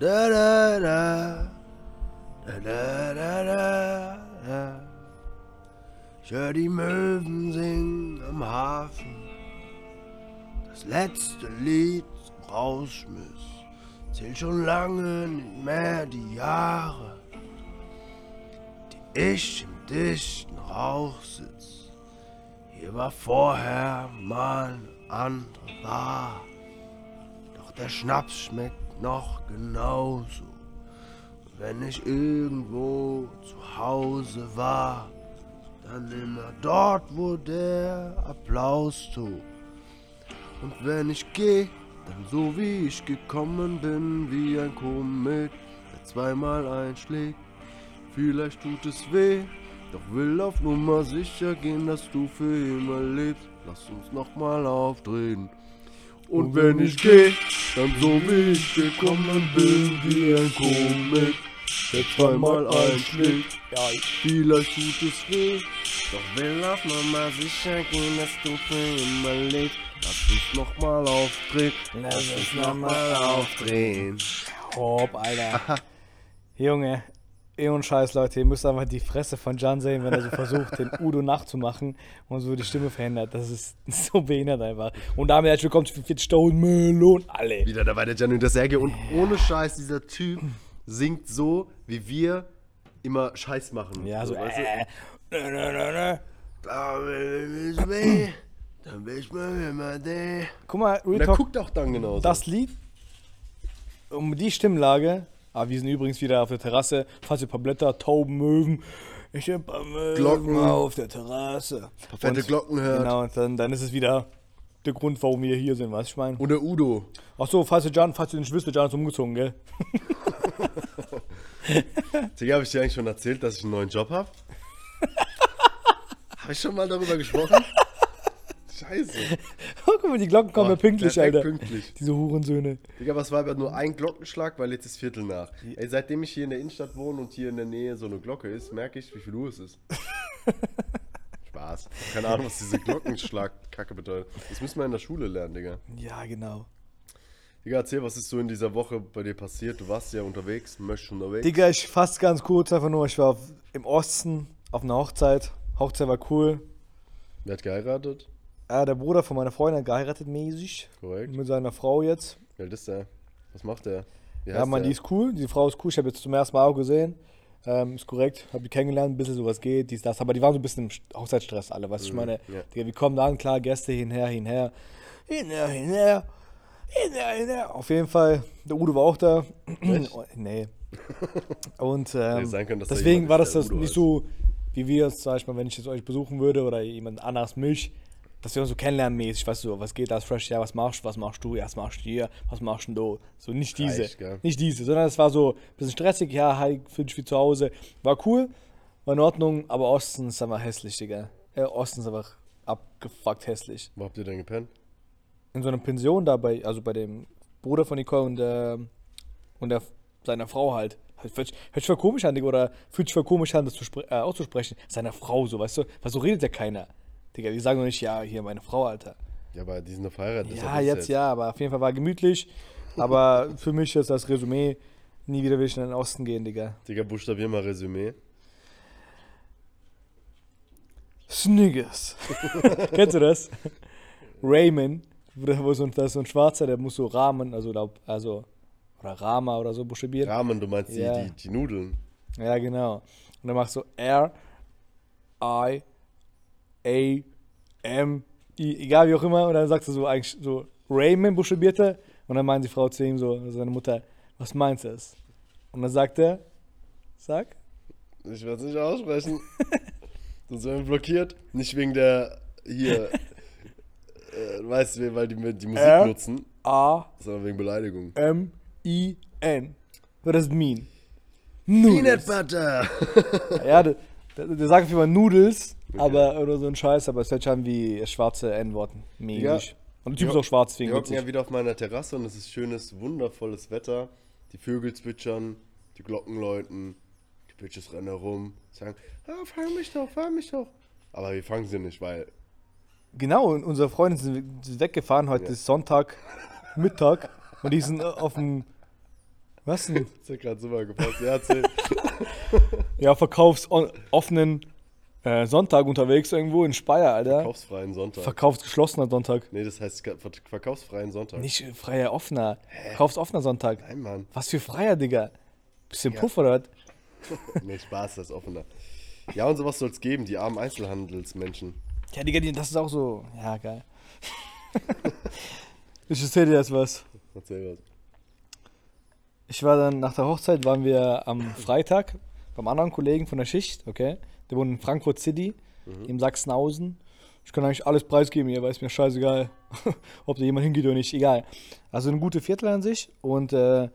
Da da da. Da da da da. da. Ich hör die Möwen singen am Hafen. Das letzte Lied zum Rauschmiss. Zählt schon lange nicht mehr die Jahre, die ich im dichten Rauch sitz. Hier war vorher mal eine andere Bar. Doch der Schnaps schmeckt noch genauso. Wenn ich irgendwo zu Hause war, dann immer dort, wo der Applaus tobt. Und wenn ich geh, dann so wie ich gekommen bin, wie ein Komet, der zweimal einschlägt. Vielleicht tut es weh, doch will auf Nummer sicher gehen, dass du für immer lebst. Lass uns nochmal aufdrehen. Und wenn ich geh, dann so wie ich gekommen bin, wie ein Komet, der zweimal einschlägt. Ja, vielleicht tut es weh, doch will auf Nummer sicher gehen, dass du für immer lebst. Lass uns nochmal aufdrehen. Lass uns nochmal aufdrehen. Hopp, Alter. Junge, eh und Scheiß, Leute, ihr müsst einfach die Fresse von Jan sehen, wenn er so versucht, den Udo nachzumachen und so die Stimme verändert. Das ist so behindert einfach. Und damit herzlich willkommen zu 40 Stone Melon. Alle. Wieder dabei der Gianni und der Serge. Und ohne Scheiß, dieser Typ singt so, wie wir immer Scheiß machen. Ja, so, weißt du? äh, nö, nö, nö, nö. Da will ich weh, dann will ich mir immer der. Guck mal, Real er Talk, guckt auch dann genauso. das Lied, um die Stimmlage, ah, wir sind übrigens wieder auf der Terrasse, falls ihr ein paar Blätter, Tauben, Möwen, ich hab ein paar Möwen Glocken. auf der Terrasse. fette Und- Glocken hört. Genau, und dann, dann ist es wieder der Grund, warum wir hier sind, weißt du, ich meine. Und der Udo. Achso, falls ihr Jan, falls ihr nicht wisst, der Jan ist umgezogen, gell? Digga, hab ich dir eigentlich schon erzählt, dass ich einen neuen Job hab? hab ich schon mal darüber gesprochen? Scheiße. Guck mal, die Glocken kommen ja pünktlich, Alter. pünktlich. Diese Hurensöhne. Digga, es war aber nur ein Glockenschlag, weil jetzt ist Viertel nach. Ey, seitdem ich hier in der Innenstadt wohne und hier in der Nähe so eine Glocke ist, merke ich, wie viel Uhr es ist. Spaß. Keine Ahnung, was diese Glockenschlag-Kacke bedeutet. Das müssen wir in der Schule lernen, Digga. Ja, genau. Digga, erzähl, was ist so in dieser Woche bei dir passiert? Du warst ja unterwegs, möchtest unterwegs. Digga, ich fass ganz kurz einfach nur, ich war auf, im Osten auf einer Hochzeit. Hochzeit war cool. Wer hat geheiratet? Ja, der Bruder von meiner Freundin hat geheiratet mäßig. Korrekt. Mit seiner Frau jetzt. Wie alt ist der? Was macht der? Wie Ja, man, die ist cool. Die Frau ist cool. Ich habe jetzt zum ersten Mal auch gesehen. Ähm, ist korrekt. Hab die kennengelernt, ein bisschen sowas geht, dies, das. Aber die waren so ein bisschen im Hochzeitsstress alle, was ich meine. ja. Digga, wir kommen da an, klar, Gäste hinher, hinher. Hinher, hinher. Hinher, hinher. Auf jeden Fall, der Udo war auch da. Oh, nee. Und ähm, sein können, deswegen war das, das nicht so, wie wir es, sag ich mal, wenn ich jetzt euch besuchen würde oder jemand anderes mich, dass wir uns so kennenlernmäßig, weißt du, was geht das fresh, ja, was machst du, was machst du, ja, was machst du hier, was machst du da, so nicht diese, Reicht, gell? nicht diese, sondern es war so ein bisschen stressig, ja, hi, fühl dich wie zu Hause, war cool, war in Ordnung, aber Osten ist einfach hässlich, Digga, ja, Osten ist einfach abgefuckt hässlich. Wo habt ihr denn gepennt? In so einer Pension da bei, also bei dem Bruder von Nicole und, ähm, und der, seiner Frau halt. Hört sich, voll komisch an, Digga, oder fühlt sich voll komisch an, das zu äh, auszusprechen. Seiner Frau so, weißt du? Weil so redet ja keiner. Digga, die sagen doch nicht, ja, hier meine Frau, Alter. Ja, aber die sind doch verheiratet. Ja, ist jetzt ja, aber auf jeden Fall war gemütlich. Aber für mich ist das Resümee, nie wieder will ich in den Osten gehen, Digga. Digga, buchstabier mal Resümee. Sniggers. Kennst du das? Raymond, wo so ein, da ist so ein Schwarzer, der muss so Rahmen, also, glaub, also oder Rama oder so buchstabieren. Ramen, du meinst die, Ja. die, die Nudeln. Ja, genau. Und dann machst du R, I, A, M, I, egal wie auch immer. Und dann sagst du so eigentlich so Raymond buchstabierte. Und dann meint die Frau zu ihm so, also seine Mutter, was meinst du es? Und dann sagt er, sag, Ich werde es nicht aussprechen. Sonst werden wir blockiert. Nicht wegen der hier, äh, weißt du, weil die die Musik R? nutzen, A, sondern wegen Beleidigung. M, I, N. What does it mean? Peanut Butter! Ja, der, der, der sagt immer Noodles, aber oder so ein Scheiß, aber es hört sich an wie schwarze N-Worten. Mäßig. Und der Typ ist Ja. auch schwarz, Wir deswegen hocken witzig. ja wieder auf meiner Terrasse und es ist schönes, wundervolles Wetter. Die Vögel zwitschern, die Glocken läuten, die Bitches rennen herum, sagen, ah, fang mich doch, fang mich doch. Aber wir fangen sie nicht, weil Genau, und unsere Freunde sind weggefahren, heute Ja. ist Sonntag, Mittag, und die sind auf dem Was denn? Das hat gerade super gepasst. Ja, erzähl. Ja, verkaufs offenen äh, Sonntag unterwegs irgendwo in Speyer, Alter. Verkaufsfreien Sonntag. Verkaufsgeschlossener Sonntag. nee, das heißt ver- verkaufsfreien Sonntag. Nicht äh, freier offener. Verkaufsoffener Sonntag. Nein, Mann. Was für freier, Digga. Bisschen Ja. Puff oder was? Nee, Spaß, das ist offener. Ja, und sowas soll es geben, die armen Einzelhandelsmenschen. Ja, Digga, das ist auch so. Ja, geil. ich erzähl dir jetzt was. Erzähl was. Ich war dann nach der Hochzeit, waren wir am Freitag beim anderen Kollegen von der Schicht, okay? Der wohnt in Frankfurt City, im Sachsenhausen. Ich kann eigentlich alles preisgeben hier, weil es mir scheißegal, ob da jemand hingeht oder nicht, egal. Also eine gute Viertel an sich und äh,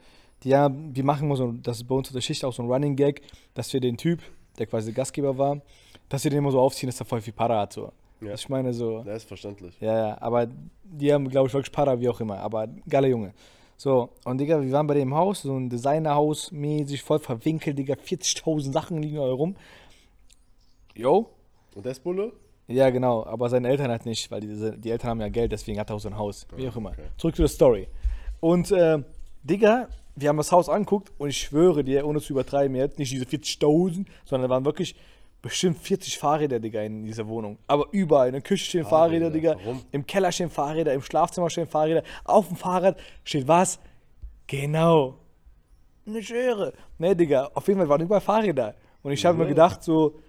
die, ja, wir machen immer so, das ist bei uns auf der Schicht auch so ein Running Gag, dass wir den Typ, der quasi der Gastgeber war, dass wir den immer so aufziehen, dass er voll viel Para hat, so. Ja. Ich meine so, Ja, ist verständlich. ja, ja, aber die haben, glaube ich, wirklich Para, wie auch immer. Aber geiler Junge. So, und Digga, wir waren bei dem Haus, so ein Designerhaus, mäßig voll verwinkelt, Digga, 40.000 Sachen liegen da rum. Jo? Und der ist Bulle? Ja, genau, aber seine Eltern halt nicht, weil die, die Eltern haben ja Geld, deswegen hat er auch so ein Haus. Wie auch immer. okay. Zurück zu der Story. Und, äh, Digga, wir haben das Haus angeguckt und ich schwöre dir, ohne zu übertreiben, jetzt nicht diese 40.000, sondern da waren wirklich bestimmt 40 Fahrräder, Digga, in dieser Wohnung. Aber überall. In der Küche stehen Fahrräder, Fahrräder, Digga. warum? Im Keller stehen Fahrräder, im Schlafzimmer stehen Fahrräder. Auf dem Fahrrad steht was? Genau. Eine Schere. Ne, Digga, auf jeden Fall waren überall Fahrräder. Und ich habe mir Ja. gedacht, so,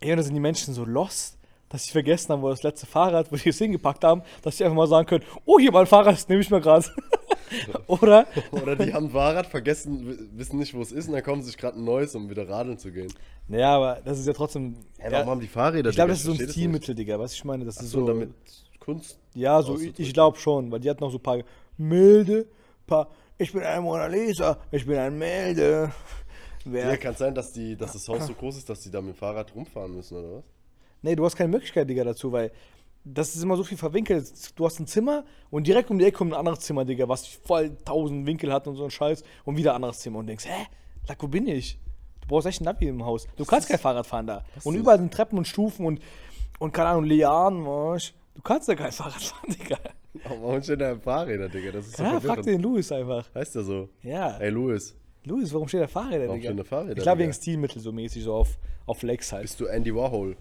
ey, da sind die Menschen so lost, dass sie vergessen haben, wo das letzte Fahrrad, wo sie es hingepackt haben, dass sie einfach mal sagen können, oh, hier mein Fahrrad, das nehme ich mir gerade. Oder? Oder die haben ein Fahrrad, vergessen, wissen nicht, wo es ist und dann kommen sie sich gerade ein neues, um wieder radeln zu gehen. Naja, aber das ist ja trotzdem. Ja, warum haben die Fahrräder? ich glaube, das ist so ein. Stilmittel, Digga. Was ich meine, das Ach ist so, so. damit Kunst. Ja, so, ich, glaube schon, weil die hatten noch so ein paar milde, paar, ich bin ein Mona Lisa, ich bin ein milde. Wer, Ja, kann sein, dass, die, dass das Haus so groß ist, dass die da mit dem Fahrrad rumfahren müssen, oder was? Nee, du hast keine Möglichkeit, Digga, dazu, weil das ist immer so viel verwinkelt. Du hast ein Zimmer und direkt um die Ecke kommt ein anderes Zimmer, Digga, was voll tausend Winkel hat und so ein Scheiß und wieder ein anderes Zimmer und denkst, hä? Lack, wo bin ich? Du brauchst echt ein Navi im Haus. Du kannst kein Fahrrad fahren da. Und überall sind Treppen und Stufen und, und keine Ahnung, Lianen, weißt du. Kannst da kein Fahrrad fahren, Digga. Warum stehen da Fahrräder, Digga? Das ist so Ja, frag den Louis einfach. Heißt der so? Ja. Ey, Louis, Louis, warum steht da Fahrräder, Warum Digga? stehen da Fahrräder, ich glaube wegen Stilmittel so mäßig, so auf, auf Flex halt. bist du Andy Warhol?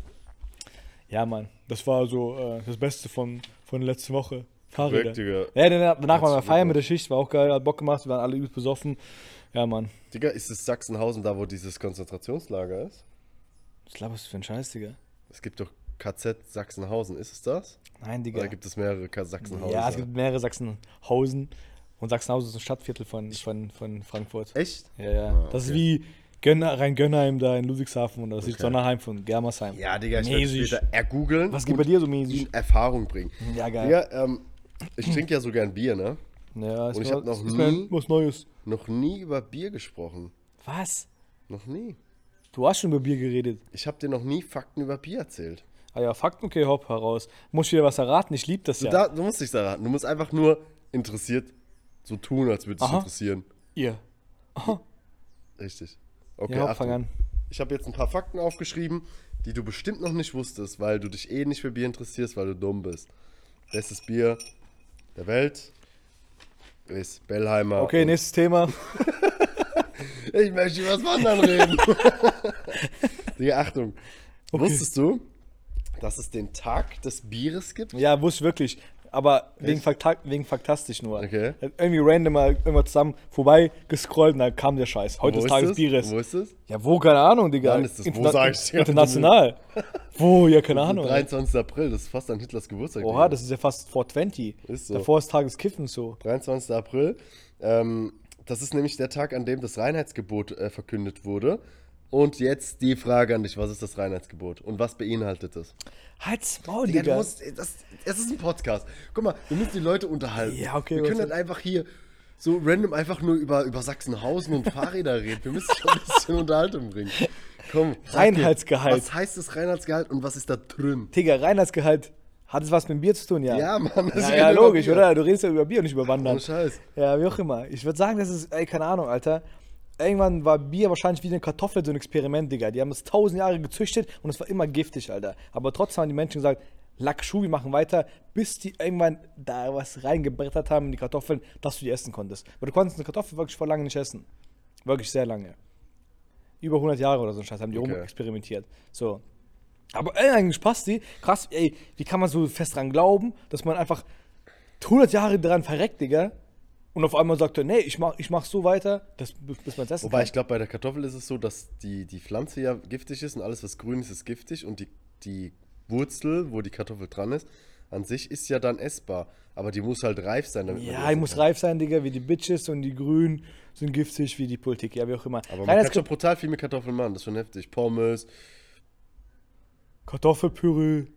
Ja, Mann. Das war so äh, das Beste von, von letzter Woche. Fahrräder. Digga. Ja, danach, danach waren wir feiern mit der Schicht, war auch geil, hat Bock gemacht, wir waren alle übelst besoffen. Ja, Mann. Digga, ist es Sachsenhausen da, wo dieses Konzentrationslager ist? Ich glaube, was ist für ein Scheiß, Digga. Es gibt doch KZ Sachsenhausen, ist es das? Nein, Digga. Oder gibt es mehrere K Sachsenhausen? ja, es gibt mehrere Sachsenhausen. Und Sachsenhausen ist ein Stadtviertel von, von, von Frankfurt. Echt? Ja, ja. Ah, Das ist okay. wie Gönner, Rhein-Gönnheim da in Ludwigshafen und das ist Okay. Sonnerheim von Germersheim. Ja, Digga, ich werde Mäßig. später ergoogeln. Was geht bei dir so mäßig? in Erfahrung bringen. Ja, geil. Digga, ähm, ich trinke ja so gern Bier, ne? Ja, ist Und ich mal- hab noch ist nie- was Neues. Noch nie über Bier gesprochen. Was? Noch nie. Du hast schon über Bier geredet. Ich habe dir noch nie Fakten über Bier erzählt. Ah ja, Fakten, okay, hopp, heraus. Muss ich wieder was erraten? Ich liebe das Du, ja. da, du musst nichts erraten. Du musst einfach nur interessiert so tun, als würde es dich Aha. interessieren. Ihr. Richtig. Okay, ja, fang an. Ich habe jetzt ein paar Fakten aufgeschrieben, die du bestimmt noch nicht wusstest, weil du dich eh nicht für Bier interessierst, weil du dumm bist. Bestes Bier der Welt ist Bellheimer. Okay, nächstes Thema. Ich möchte über was Wandern reden. Digga, Achtung. Okay. Wusstest du, dass es den Tag des Bieres gibt? Ja, wusste ich wirklich. Aber wegen, Fakta wegen Faktastisch nur. Okay. Irgendwie random mal irgendwas zusammen vorbei gescrollt und dann kam der Scheiß. Heute Wo ist Tag des es? Bieres. Wo ist es? Ja, wo? Keine Ahnung, Digga. Wann ist das? Wo Interna- sag ich dir? International. wo? Ja, keine Ahnung. 23. April, das ist fast an Hitlers Geburtstag. Oha, das ist ja fast 420. Ist so. Davor ist Tag des Kiffens so. 23. April. Ähm, das ist nämlich der Tag, an dem das Reinheitsgebot äh, verkündet wurde. Und jetzt die Frage an dich: Was ist das Reinheitsgebot und was beinhaltet es? Halt's Maul, Digga, Digga. du musst, das, es ist ein Podcast. Guck mal, wir müssen die Leute unterhalten. Ja, okay, Wir können nicht einfach hier so random einfach nur über, über Sachsenhausen und Fahrräder reden. Wir müssen schon ein bisschen Unterhaltung bringen. Komm. Reinheitsgehalt. Was heißt das Reinheitsgehalt und was ist da drin? Digga, Reinheitsgehalt. Hat es was mit Bier zu tun, ja? Ja, Mann. das Ja, ist ja, über logisch, Bier. oder? Du redest ja über Bier und nicht über Wandern. Ohne Scheiß. Ja, wie auch immer. Ich würde sagen, das ist, ey, keine Ahnung, Alter. Irgendwann war Bier wahrscheinlich wie eine Kartoffel so ein Experiment, Digga. Die haben es tausend Jahre gezüchtet und es war immer giftig, Alter. Aber trotzdem haben die Menschen gesagt, Lackschuh, wir machen weiter, bis die irgendwann da was reingebrettert haben in die Kartoffeln, dass du die essen konntest. Weil du konntest eine Kartoffel wirklich vor lange nicht essen. Wirklich sehr lange. Über 100 Jahre oder so ein Scheiß haben die Okay. rumexperimentiert. So. Aber ey, eigentlich passt die. Krass, ey, wie kann man so fest dran glauben, dass man einfach 100 Jahre dran verreckt, Digga. Und auf einmal sagt er, nee, ich mach, ich mach so weiter, dass, bis man es essen Wobei kann. ich glaube, bei der Kartoffel ist es so, dass die, die Pflanze ja giftig ist und alles, was grün ist, ist giftig und die, die Wurzel, wo die Kartoffel dran ist, an sich ist ja dann essbar. Aber die muss halt reif sein. Damit man Ja, die muss kann. reif sein, Digga, wie die Bitches und die Grünen sind giftig wie die Politik, ja, wie auch immer. Aber man Rein kann als schon brutal viel mit Kartoffeln machen, das ist schon heftig. Pommes, Kartoffelpüree.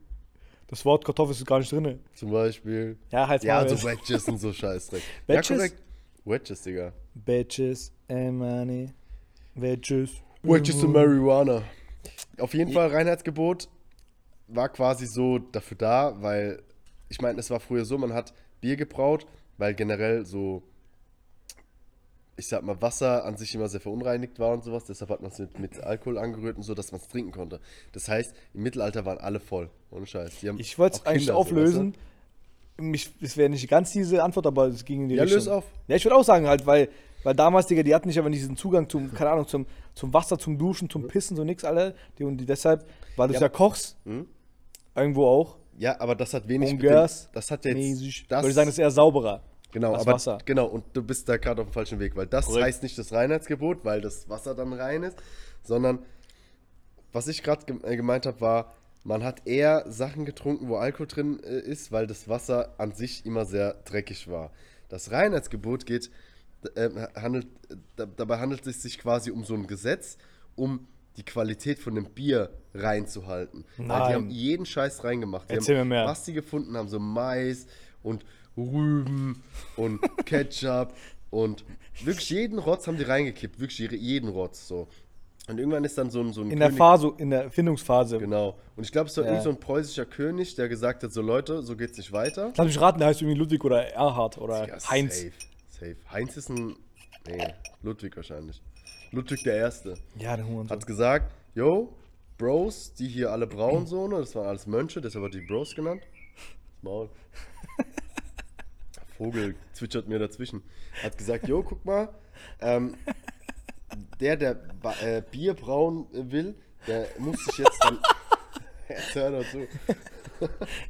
Das Wort Kartoffel ist gar nicht drin. zum Beispiel. Ja, halt Ja, mal. so Wedges und so Scheißdreck. ja, Wedges? korrekt. Wedges, Digga. Bitches and money. Wedges. Wedges und Marihuana. Auf jeden Fall, Reinheitsgebot war quasi so dafür da, weil, ich meine, es war früher so, man hat Bier gebraut, weil generell so, ich sag mal, Wasser an sich immer sehr verunreinigt war und sowas, deshalb hat man es mit, mit Alkohol angerührt und so, dass man es trinken konnte. Das heißt, im Mittelalter waren alle voll, ohne Scheiß. Ich wollte es eigentlich Kinder, so, auflösen. Mich, es wäre nicht ganz diese Antwort, aber es ging in die Ja, Richtung. löse auf. Ja, ich würde auch sagen, halt, weil, weil damals, Digga, die hatten nicht aber diesen Zugang zum, keine Ahnung, zum, zum Wasser, zum Duschen, zum Pissen, so nix, alle. Die, und die deshalb, weil du Ja, ja, kochst, Mhm. irgendwo auch, Ja, aber das hat wenig Ungers, Das hat jetzt. mäßig, Das, würde ich sagen, das ist eher sauberer. Genau, Das aber Wasser. genau, und du bist da gerade auf dem falschen Weg, weil das Korrekt. heißt nicht das Reinheitsgebot, weil das Wasser dann rein ist, sondern was ich gerade äh, gemeint habe, war, man hat eher Sachen getrunken, wo Alkohol drin äh, ist, weil das Wasser an sich immer sehr dreckig war. Das Reinheitsgebot geht, äh, handelt, äh, da, dabei handelt es sich quasi um so ein Gesetz, um die Qualität von dem Bier reinzuhalten. Weil die Nein. haben jeden Scheiß reingemacht. Die Erzähl haben, mir mehr. Was die gefunden haben, so Mais und Rüben und Ketchup und wirklich jeden Rotz haben die reingekippt, wirklich jede- jeden Rotz so. Und irgendwann ist dann so ein, so ein In der Phase, in der Erfindungsphase. Genau. Und ich glaube, es war Ja. irgend so ein preußischer König, der gesagt hat, so Leute, so geht's nicht weiter. Lass mich raten, der heißt irgendwie Ludwig oder Erhard oder Ja, Heinz. Safe, safe. Heinz ist ein, nee, Ludwig wahrscheinlich. Ludwig der Erste. Ja, der Huren. Hat gesagt, yo, Bros, die hier alle braun so, ne, das waren alles Mönche, deshalb hat die Bros genannt. Maul. Vogel zwitschert mir dazwischen. Hat gesagt, yo, guck mal, ähm, der, der äh, Bier brauen will, der muss sich jetzt dann. Jetzt hör doch zu.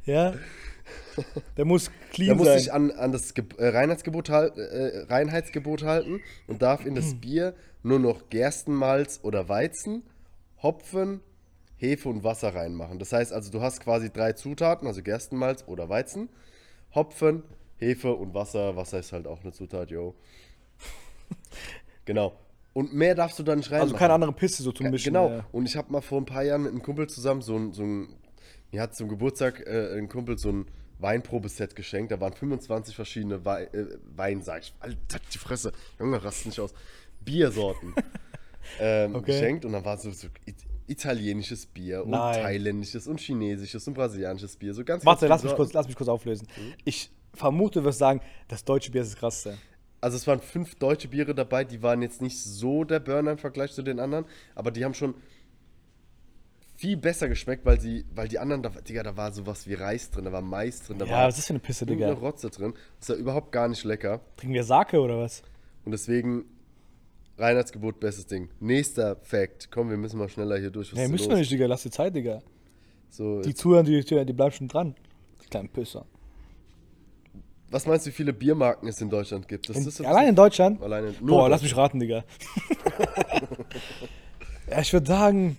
Ja. Der muss Der clean muss sein. sich an, an das Ge äh, Reinheitsgebot, äh, Reinheitsgebot halten und darf in das Bier nur noch Gerstenmalz oder Weizen, Hopfen, Hefe und Wasser reinmachen. Das heißt also, du hast quasi drei Zutaten, also Gerstenmalz oder Weizen, Hopfen, Hefe und Wasser. Wasser ist halt auch eine Zutat, yo. genau. Und mehr darfst du da nicht reinmachen. also keine andere Piste so zum Mischen. Genau. Ja. Und ich habe mal vor ein paar Jahren mit einem Kumpel zusammen so ein, so ein mir hat zum Geburtstag äh, ein Kumpel so ein Weinprobeset geschenkt. Da waren 25 verschiedene Wei äh, Wein, sag ich. Alter, die Fresse. Junge, rast nicht aus. Biersorten ähm, Okay. geschenkt. Und dann war so, so italienisches Bier und Nein. thailändisches und chinesisches und brasilianisches Bier. So ganz, Warte, lass mich, kurz, lass mich kurz auflösen. Ich vermute, du wirst sagen, das deutsche Bier ist das krasseste. Also es waren fünf deutsche Biere dabei, die waren jetzt nicht so der Burner im Vergleich zu den anderen, aber die haben schon viel besser geschmeckt, weil sie, weil die anderen, da, Digga, da war sowas wie Reis drin, da war Mais drin, da Ja, war was ist das für eine Pisse, Digga? Rotze drin. Das war überhaupt gar nicht lecker. Trinken wir Sake oder was? Und deswegen Reinheitsgebot, bestes Ding. Nächster Fact. Komm, wir müssen mal schneller hier durch. Was Nee, ist müssen wir nicht, Digga. Lass dir Zeit, Digga. So, Die Zuhörer, die, die, die bleiben schon dran. Die kleinen Pisser. was meinst du, wie viele Biermarken es in Deutschland gibt? Das In, ist allein in Deutschland? Alleine. Nur Boah, in lass mich raten, Digga. ja, ich würde sagen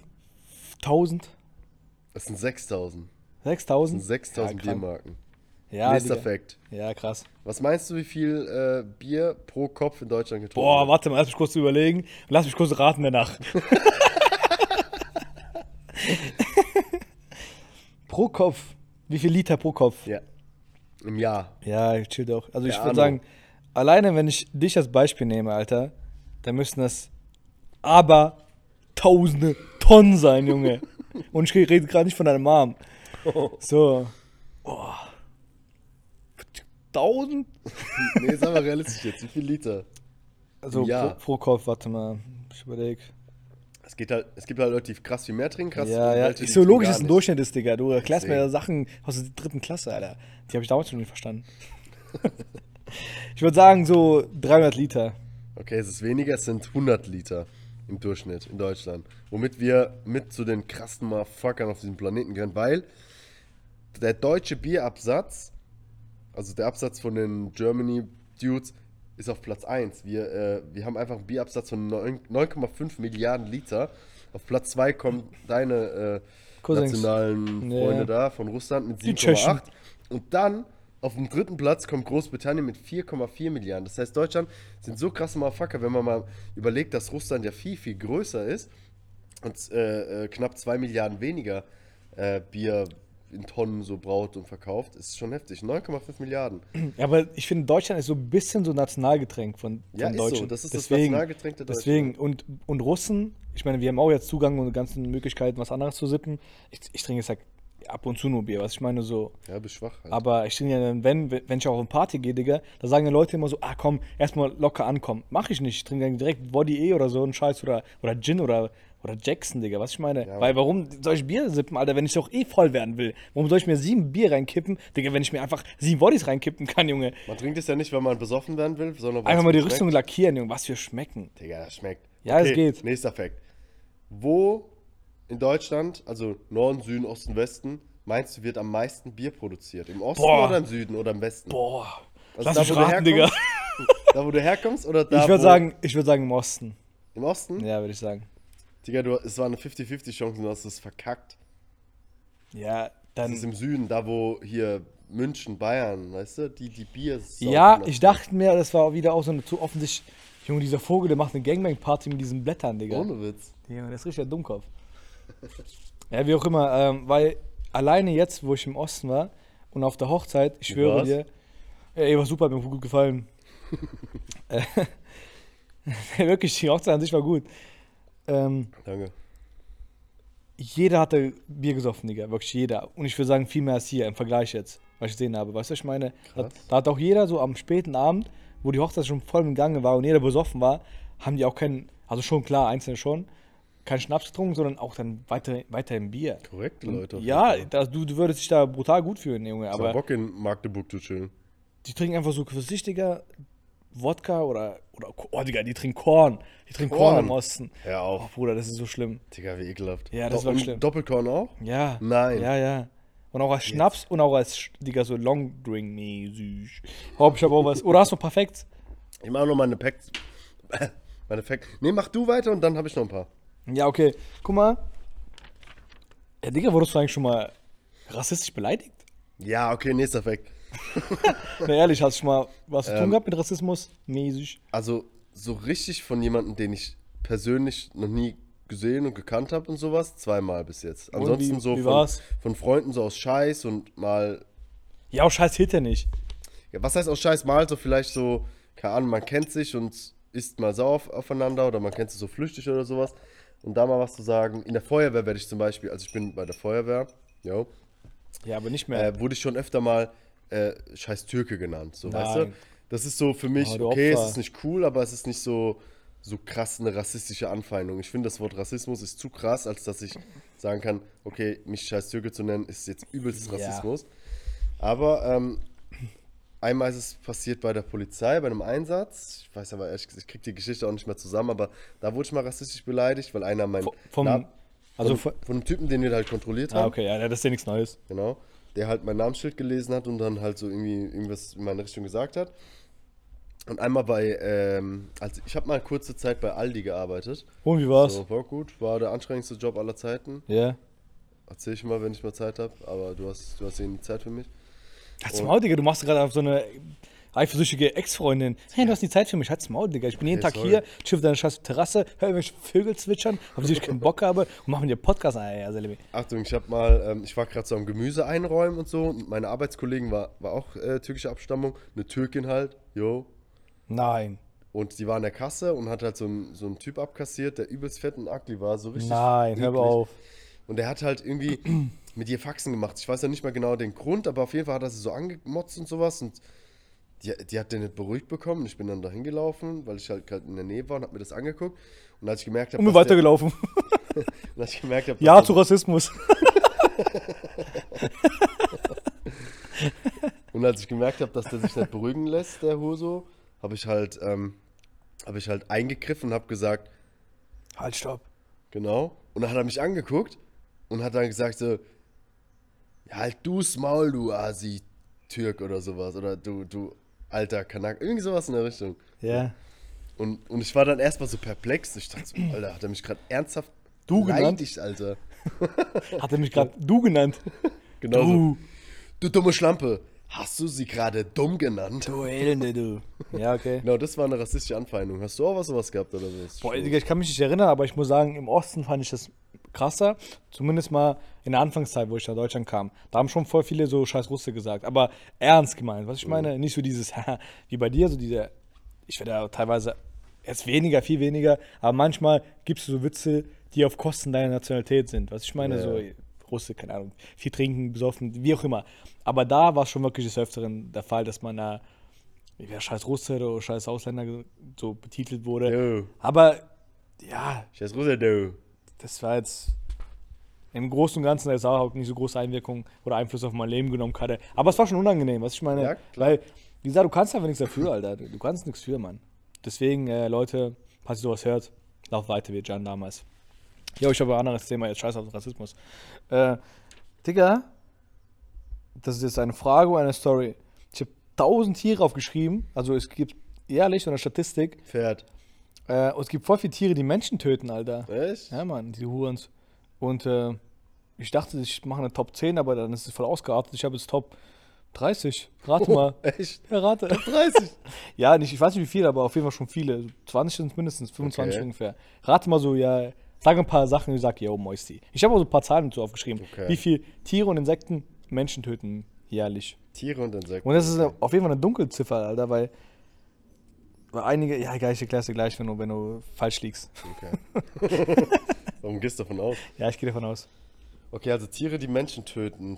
1000, Es sind 6000. 6000. Es sind 6000 ja. Biermarken. Ja, Nächster Digga. Fact. Ja, krass. Was meinst du, wie viel äh, Bier pro Kopf in Deutschland getrunken Boah, wird? warte mal, lass mich kurz überlegen. Lass mich kurz raten danach. pro Kopf. Wie viel Liter pro Kopf? Ja. Im Jahr. Ja, ich chill doch. Also ich Der würde sagen, alleine wenn ich dich als Beispiel nehme, Alter, dann müssten das aber tausende Tonnen sein, Junge. Und ich rede gerade nicht von deinem Mom. So. Boah. Tausend? Nee, sag mal realistisch jetzt. Wie viel Liter? Also Jahr. pro, pro Kopf, warte mal. Ich überleg. Es, geht halt, es gibt halt Leute, die krass viel mehr trinken, krass ja, ja. die Ist so logisch, dass ein. Durchschnitt ist, Digga. Du erklärst mir. Sachen aus der dritten Klasse, Alter. Die habe ich damals schon nicht verstanden. ich würde sagen, so 300 Liter. Okay, es ist weniger, es sind 100 Liter im Durchschnitt in Deutschland. Womit wir mit zu den krassen Motherfuckern auf diesem Planeten gehören, weil der deutsche Bierabsatz, also der Absatz von den Germany Dudes, ist auf Platz 1. Wir, äh, wir haben einfach einen Bierabsatz von 9 9,5 Milliarden Liter. Auf Platz 2 kommen deine äh, nationalen Ja. Freunde da von Russland mit Die Tschechen. 7,8. Und dann auf dem dritten Platz kommt Großbritannien mit 4,4 Milliarden. Das heißt, Deutschland sind so krasse Motherfucker, wenn man mal überlegt, dass Russland ja viel, viel größer ist und äh, äh, knapp 2 Milliarden weniger äh, Bier in Tonnen so braut und verkauft, ist schon heftig. 9,5 Milliarden. Ja, aber ich finde, Deutschland ist so ein bisschen so Nationalgetränk von, von Ja, so. Deutschen. Das ist das deswegen, Nationalgetränk der Deutschen. Deswegen, und, und Russen, ich meine, wir haben auch jetzt Zugang und ganzen Möglichkeiten, was anderes zu sippen. Ich, ich trinke jetzt halt ab und zu nur Bier, was ich meine, so. Ja, bist schwach halt. Aber ich trinke ja dann, wenn, wenn ich auch auf eine Party gehe, Digga, da sagen die Leute immer so, ah komm, erstmal locker ankommen. Mach ich nicht. Ich trinke dann direkt Body E oder so einen Scheiß oder, oder Gin oder, oder Jackson, Digga, was ich meine. Ja, Weil warum soll ich Bier sippen, Alter, wenn ich doch eh voll werden will? Warum soll ich mir sieben Bier reinkippen, Digga, wenn ich mir einfach sieben Bodies reinkippen kann, Junge? man trinkt es ja nicht, weil man besoffen werden will, sondern weil Einfach mal die gut Rüstung schmeckt. lackieren, Junge, was für schmecken. Digga, das schmeckt. Ja, es geht. Nächster Fakt. Wo in Deutschland, also Norden, Süden, Osten, Westen, meinst du, wird am meisten Bier produziert? Im Osten Boah. oder im Süden oder im Westen? Boah. Also Lass da, mich wo du raten, Digga. Da, wo du herkommst oder da, Ich würde sagen, ich würde sagen im Osten. Im Osten? Ja, würde ich sagen. Digga, du, es war eine 50-50-Chance und du hast es verkackt. Ja, Das ist dann. im Süden, da wo hier München, Bayern, weißt du, die, die Bier Ja, ich dachte mir, das war wieder auch so eine zu offensichtlich. Junge, dieser Vogel, der macht eine Gangbang-Party mit diesen Blättern, Digga. Ohne Witz. Junge, das ist richtig der Dummkopf. ja, wie auch immer, ähm, weil alleine jetzt, wo ich im Osten war und auf der Hochzeit, ich schwöre war's? dir, ey, war super, hat mir gut gefallen. Wirklich, die Hochzeit an sich war gut. Ähm, Danke. jeder hatte Bier gesoffen, Digga. Wirklich jeder. Und ich würde sagen, viel mehr als hier im Vergleich jetzt, was ich gesehen habe. Weißt du, was ich meine? Da, da hat auch jeder so am späten Abend, wo die Hochzeit schon voll im Gange war und jeder besoffen war, haben die auch keinen, also schon klar, einzelne schon, keinen Schnaps getrunken, sondern auch dann weiter, weiterhin Bier. Korrekte Leute. auf Ja, jeden Fall. da, du, du würdest dich da brutal gut fühlen, Junge. Ich Aber Bock in Magdeburg zu chillen. die trinken einfach so für sich, Digga, Wodka oder, oder, oh, Digga, die trinken Korn. Die trinken Korn, Korn. im Osten. Hör Oh, auf. Bruder, das ist so schlimm. Digga, wie ekelhaft. Ja, das Do- war schlimm. Doppelkorn auch? Ja. Nein. Ja, ja. Und auch als Schnaps und auch als, Digga, so Long Drink mäßig. Hopp, ich hab auch was. Oder hast du perfekt? Ich mache noch meine Packs. meine Packs. Nee, mach du weiter und dann habe ich noch ein paar. Ja, okay. Guck mal. Ja, Digga, wurdest du eigentlich schon mal rassistisch beleidigt? Ja, okay, nächster Fact. Na ehrlich, hast du schon mal was zu tun Ähm. gehabt mit Rassismus? Mäßig. Also, so richtig von jemandem, den ich persönlich noch nie gesehen und gekannt habe und sowas, zweimal bis jetzt. Ansonsten wie- so wie von, von Freunden so aus Scheiß und mal. Ja, auch scheiß Hit ja nicht. Ja, was heißt aus Scheiß? Mal so vielleicht so, keine Ahnung, man kennt sich und ist mal sauer auf, aufeinander oder man kennt sich so flüchtig oder sowas. Und da mal was zu sagen. In der Feuerwehr werde ich zum Beispiel, also ich bin bei der Feuerwehr, jo, Ja, aber nicht mehr. äh, wurde ich schon öfter mal äh, scheiß Türke genannt. So, weißt du? Nein. Das ist so für mich, Oh, okay, es Opfer. ist nicht cool, aber es ist nicht so, so krass eine rassistische Anfeindung. Ich finde, das Wort Rassismus ist zu krass, als dass ich sagen kann, okay, mich scheiß Türke zu nennen, ist jetzt übelstes Ja. Rassismus. Aber ähm, einmal ist es passiert bei der Polizei, bei einem Einsatz. Ich weiß aber ehrlich gesagt, ich kriege die Geschichte auch nicht mehr zusammen, aber da wurde ich mal rassistisch beleidigt, weil einer mein. Vom- Na- also von, von- von einem Typen, den wir halt kontrolliert haben. ah, okay, ja, das ist ja nichts Neues. Genau. Der halt mein Namensschild gelesen hat und dann halt so irgendwie irgendwas in meine Richtung gesagt hat. Und einmal bei, ähm, also ich habe mal kurze Zeit bei Aldi gearbeitet. Und wie war's? So, war gut, war der anstrengendste Job aller Zeiten. Ja. Erzähl ich mal, wenn ich mal Zeit habe, aber du hast, du hast eben Zeit für mich. Halt's Maul, Digga, du machst gerade auf so eine eifersüchtige Ex-Freundin. Hey, du hast die Zeit für mich, halt's Maul, Digga. Ich bin jeden Okay, Tag sorry. hier, chill auf deiner scheiß Terrasse, hör irgendwelche Vögel zwitschern, auf die ich keinen Bock habe und mach mit dir Podcast. Ah. Achtung, ich habe mal, ähm, ich war gerade so am Gemüse einräumen und so und meine Arbeitskollegen war, war auch äh, türkische Abstammung, eine Türkin halt, jo. Nein. Und die war an der Kasse und hat halt so einen so einen Typ abkassiert, der übelst fett und ugly war, so richtig Nein, hör eklig. auf. Und der hat halt irgendwie mit ihr Faxen gemacht. Ich weiß ja nicht mehr genau den Grund, aber auf jeden Fall hat er sie so angemotzt und sowas. Und die, die hat den nicht beruhigt bekommen. Ich bin dann da hingelaufen, weil ich halt gerade in der Nähe war und hab mir das angeguckt. Und als ich gemerkt habe, Und wir weitergelaufen. und als ich gemerkt habe, Ja zu Rassismus. Und als ich gemerkt habe, dass der sich nicht beruhigen lässt, der Huso, habe ich halt, ähm, habe ich halt eingegriffen und habe gesagt, Halt, stopp. genau. Und dann hat er mich angeguckt und hat dann gesagt so, halt du's Maul, du Asi Türk oder sowas oder du du alter Kanak, irgendwie sowas in der Richtung. Ja. Und, und ich war dann erstmal so perplex. Ich dachte so, Alter, hat er mich gerade ernsthaft Du genannt? beleidigt, Alter. Hat er mich gerade du genannt? Genau. Du. Du dumme Schlampe. Hast du sie gerade dumm genannt? Du Elende, du. Ja, okay. Genau, das war eine rassistische Anfeindung. Hast du auch was sowas gehabt oder was? Boah, ich kann mich nicht erinnern, aber ich muss sagen, im Osten fand ich das krasser. Zumindest mal in der Anfangszeit, wo ich nach Deutschland kam. Da haben schon voll viele so scheiß Russe gesagt. Aber ernst gemeint. Was ich meine, nicht so dieses, wie bei dir, so diese, ich werde ja teilweise, jetzt weniger, viel weniger, aber manchmal gibst du so Witze, die auf Kosten deiner Nationalität sind. Was ich meine, Ja. so Russe, keine Ahnung, viel trinken, besoffen, wie auch immer. Aber da war es schon wirklich des Öfteren der Fall, dass man da, ja, scheiß Russe oder scheiß Ausländer so betitelt wurde. Du. Aber ja, Scheiß Russe, du. Das war jetzt im Großen und Ganzen jetzt auch nicht so große Einwirkung oder Einfluss auf mein Leben genommen hatte. Aber es war schon unangenehm, was ich meine. Ja, weil, wie gesagt, du kannst einfach nichts dafür, Alter. Du kannst nichts für, Mann. Deswegen, äh, Leute, falls ihr sowas hört, lauft weiter wie Jan damals. Jo, ich habe ein anderes Thema, jetzt scheiß auf den Rassismus. Äh, Digga, das ist jetzt eine Frage oder eine Story. Ich habe tausend Tiere aufgeschrieben, also es gibt ehrlich so eine Statistik, Pferd. Äh, und es gibt voll viele Tiere, die Menschen töten, Alter. Echt? Ja, Mann, die Hurens. Und äh, ich dachte, ich mache eine Top 10, aber dann ist es voll ausgeartet. Ich habe jetzt Top 30. Rate mal. Echt? Ja, rate. 30. Ja, nicht, ich weiß nicht wie viele, aber auf jeden Fall schon viele. 20 sind es mindestens, 25 Okay. ungefähr. Rate mal so, ja, sag ein paar Sachen, ich sag, yo, Moisti. Ich habe auch so ein paar Zahlen dazu aufgeschrieben. Okay. Wie viel Tiere und Insekten Menschen töten jährlich. Tiere und Insekten. Und das ist auf jeden Fall eine Dunkelziffer, Alter, weil einige, ja, egal, ich erklär's dir gleich, wenn du, wenn du falsch liegst. Okay. Warum gehst du davon aus? Ja, ich gehe davon aus. Okay, also Tiere, die Menschen töten.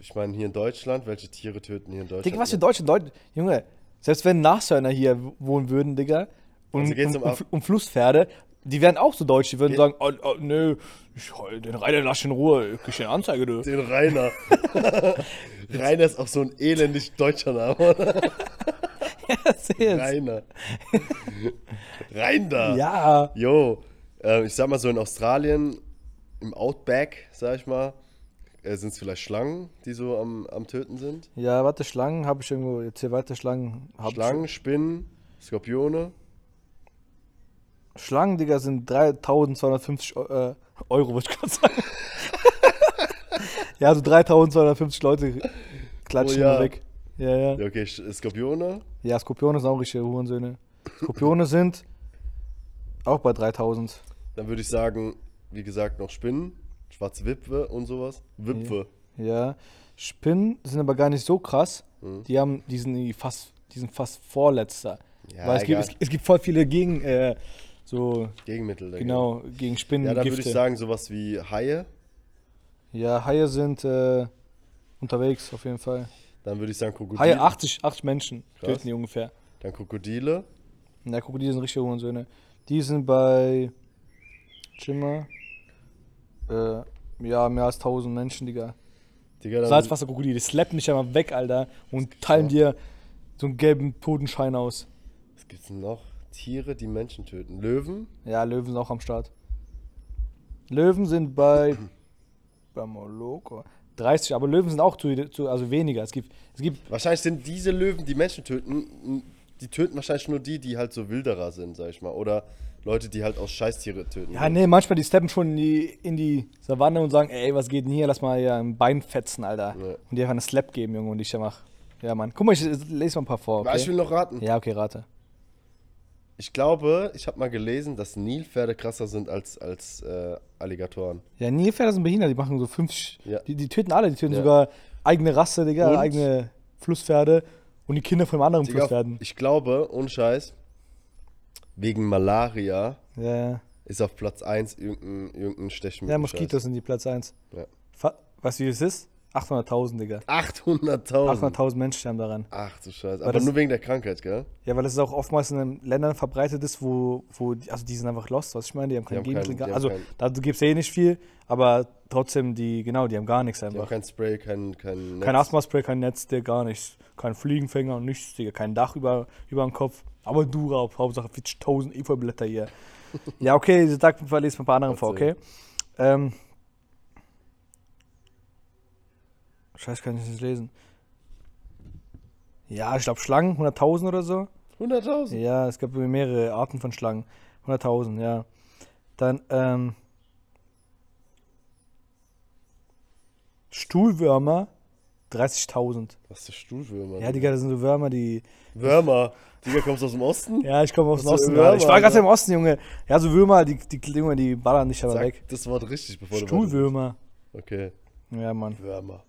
Ich meine, hier in Deutschland, welche Tiere töten hier in Deutschland? Digga, was für Deutsche, Leute, Junge, selbst wenn Nashörner hier wohnen würden, Digga, und, Also geht's um Af- und Flusspferde, die wären auch so deutsch, die würden Ge- sagen, oh, oh, nö, ich, den Reiter lass in Ruhe, ich krieg eine Anzeige, du. Den Rainer. Rainer ist auch so ein elendig deutscher Name. Erzähl's. Rainer. Rein da. Ja, Jo, äh, ich sag mal so in Australien, im Outback, sag ich mal, äh, sind es vielleicht Schlangen, die so am, am Töten sind. ja, warte, Schlangen habe ich irgendwo, jetzt hier weiter Schlangen. Hab Schlangen, Spinnen, Skorpione. Schlangen, Digga, sind 3250 Eu- äh, Euro, wollte ich gerade sagen. ja, also 3250 Leute klatschen Oh ja. weg. Ja, ja. Ja, okay, Skorpione. Ja, Skorpione sind auch richtige Hurensöhne. Skorpione sind auch bei 3000. Dann würde ich sagen, wie gesagt, noch Spinnen, schwarze Wipwe und sowas. Wipwe. Ja. Spinnen sind aber gar nicht so krass. Mhm. Die haben, die sind irgendwie fast, die sind fast vorletzter. Ja, Weil es gibt, es, es gibt voll viele gegen, äh, so, Gegenmittel. genau, gegen Spinnen. Ja, dann würde ich sagen, sowas wie Haie. Ja, Haie sind äh, unterwegs auf jeden Fall. Dann würde ich sagen Krokodile. Haie, 80, 80 Menschen Krass. töten die ungefähr. Dann Krokodile. Ja, Krokodile sind richtige Hurensöhne. Die sind bei Schimmer. Äh, ja, mehr als 1000 Menschen, Digga. Digga, Salzwasserkrokodile, die slappen dich einmal weg, Alter, und teilen dir so einen gelben Totenschein aus. Was gibt's denn noch? Tiere, die Menschen töten. Löwen. Ja, Löwen sind auch am Start. Löwen sind bei. bei Moloko. 30, aber Löwen sind auch zu, zu also weniger. Es gibt, es gibt Wahrscheinlich sind diese Löwen, die Menschen töten, die töten wahrscheinlich nur die, die halt so Wilderer sind, sag ich mal. Oder Leute, die halt aus Scheißtiere töten. Ja, nee, manchmal die steppen schon in die, in die Savanne und sagen, ey, was geht denn hier? Lass mal hier ein Bein fetzen, Alter. Ja. Und die einfach eine Slap geben, Junge, und ich dann mach. Ja, Mann. Guck mal, ich lese mal ein paar vor. Aber Ich Okay? will noch raten. Ja, okay, rate. Ich glaube, ich habe mal gelesen, dass Nilpferde krasser sind als, als äh, Alligatoren. Ja, Nilpferde sind behindert, die machen so fünf. Sch- Ja. Die, die töten alle, die töten Ja. sogar eigene Rasse, Digga, Und? eigene Flusspferde und die Kinder von einem anderen Digga, Flusspferden. ich glaube, ohne Scheiß, wegen Malaria Ja, ist auf Platz 1 irgendein, irgendein Stechmücken. Ja, Moskitos sind die Platz 1. Ja. Weißt du, wie es ist? 800.000, Digga. 800.000. 800.000 Menschen sterben daran. Ach du Scheiße. Weil Aber das- nur wegen der Krankheit, gell? Ja, weil das ist auch oftmals in Ländern verbreitet ist, wo, wo die, also die sind einfach lost, was ich meine, die haben kein Gegenmittel. also da gibt es eh nicht viel, aber trotzdem, die, genau, die haben gar nichts Die haben einfach. kein Spray, kein, kein Netz. Kein Asthma-Spray, kein Netz, der gar nichts. Kein Fliegenfänger, nichts, Digga. Kein Dach über, über dem Kopf. Aber du, Raub, Hauptsache 40.000 Efeublätter hier. ja, okay, sag verlese mal ein paar andere vor, okay? Ähm. Scheiße, kann ich nicht lesen. Ja, ich glaube Schlangen, 100.000 oder so. 100.000? Ja, es gab mehrere Arten von Schlangen. 100.000, ja. Dann, ähm. Stuhlwürmer, 30.000. Was ist der Stuhlwürmer? Ja, Digga, das sind so Würmer, die. Würmer. Digga, kommst du aus dem Osten? Ja, ich komme aus dem für Osten. Würmer. Ich war gerade im Osten, Junge. Ja, so Würmer, die, die, Junge, die ballern nicht aber Sag weg. das Wort richtig, bevor du Stuhlwürmer. Okay. Ja, Mann. Würmer.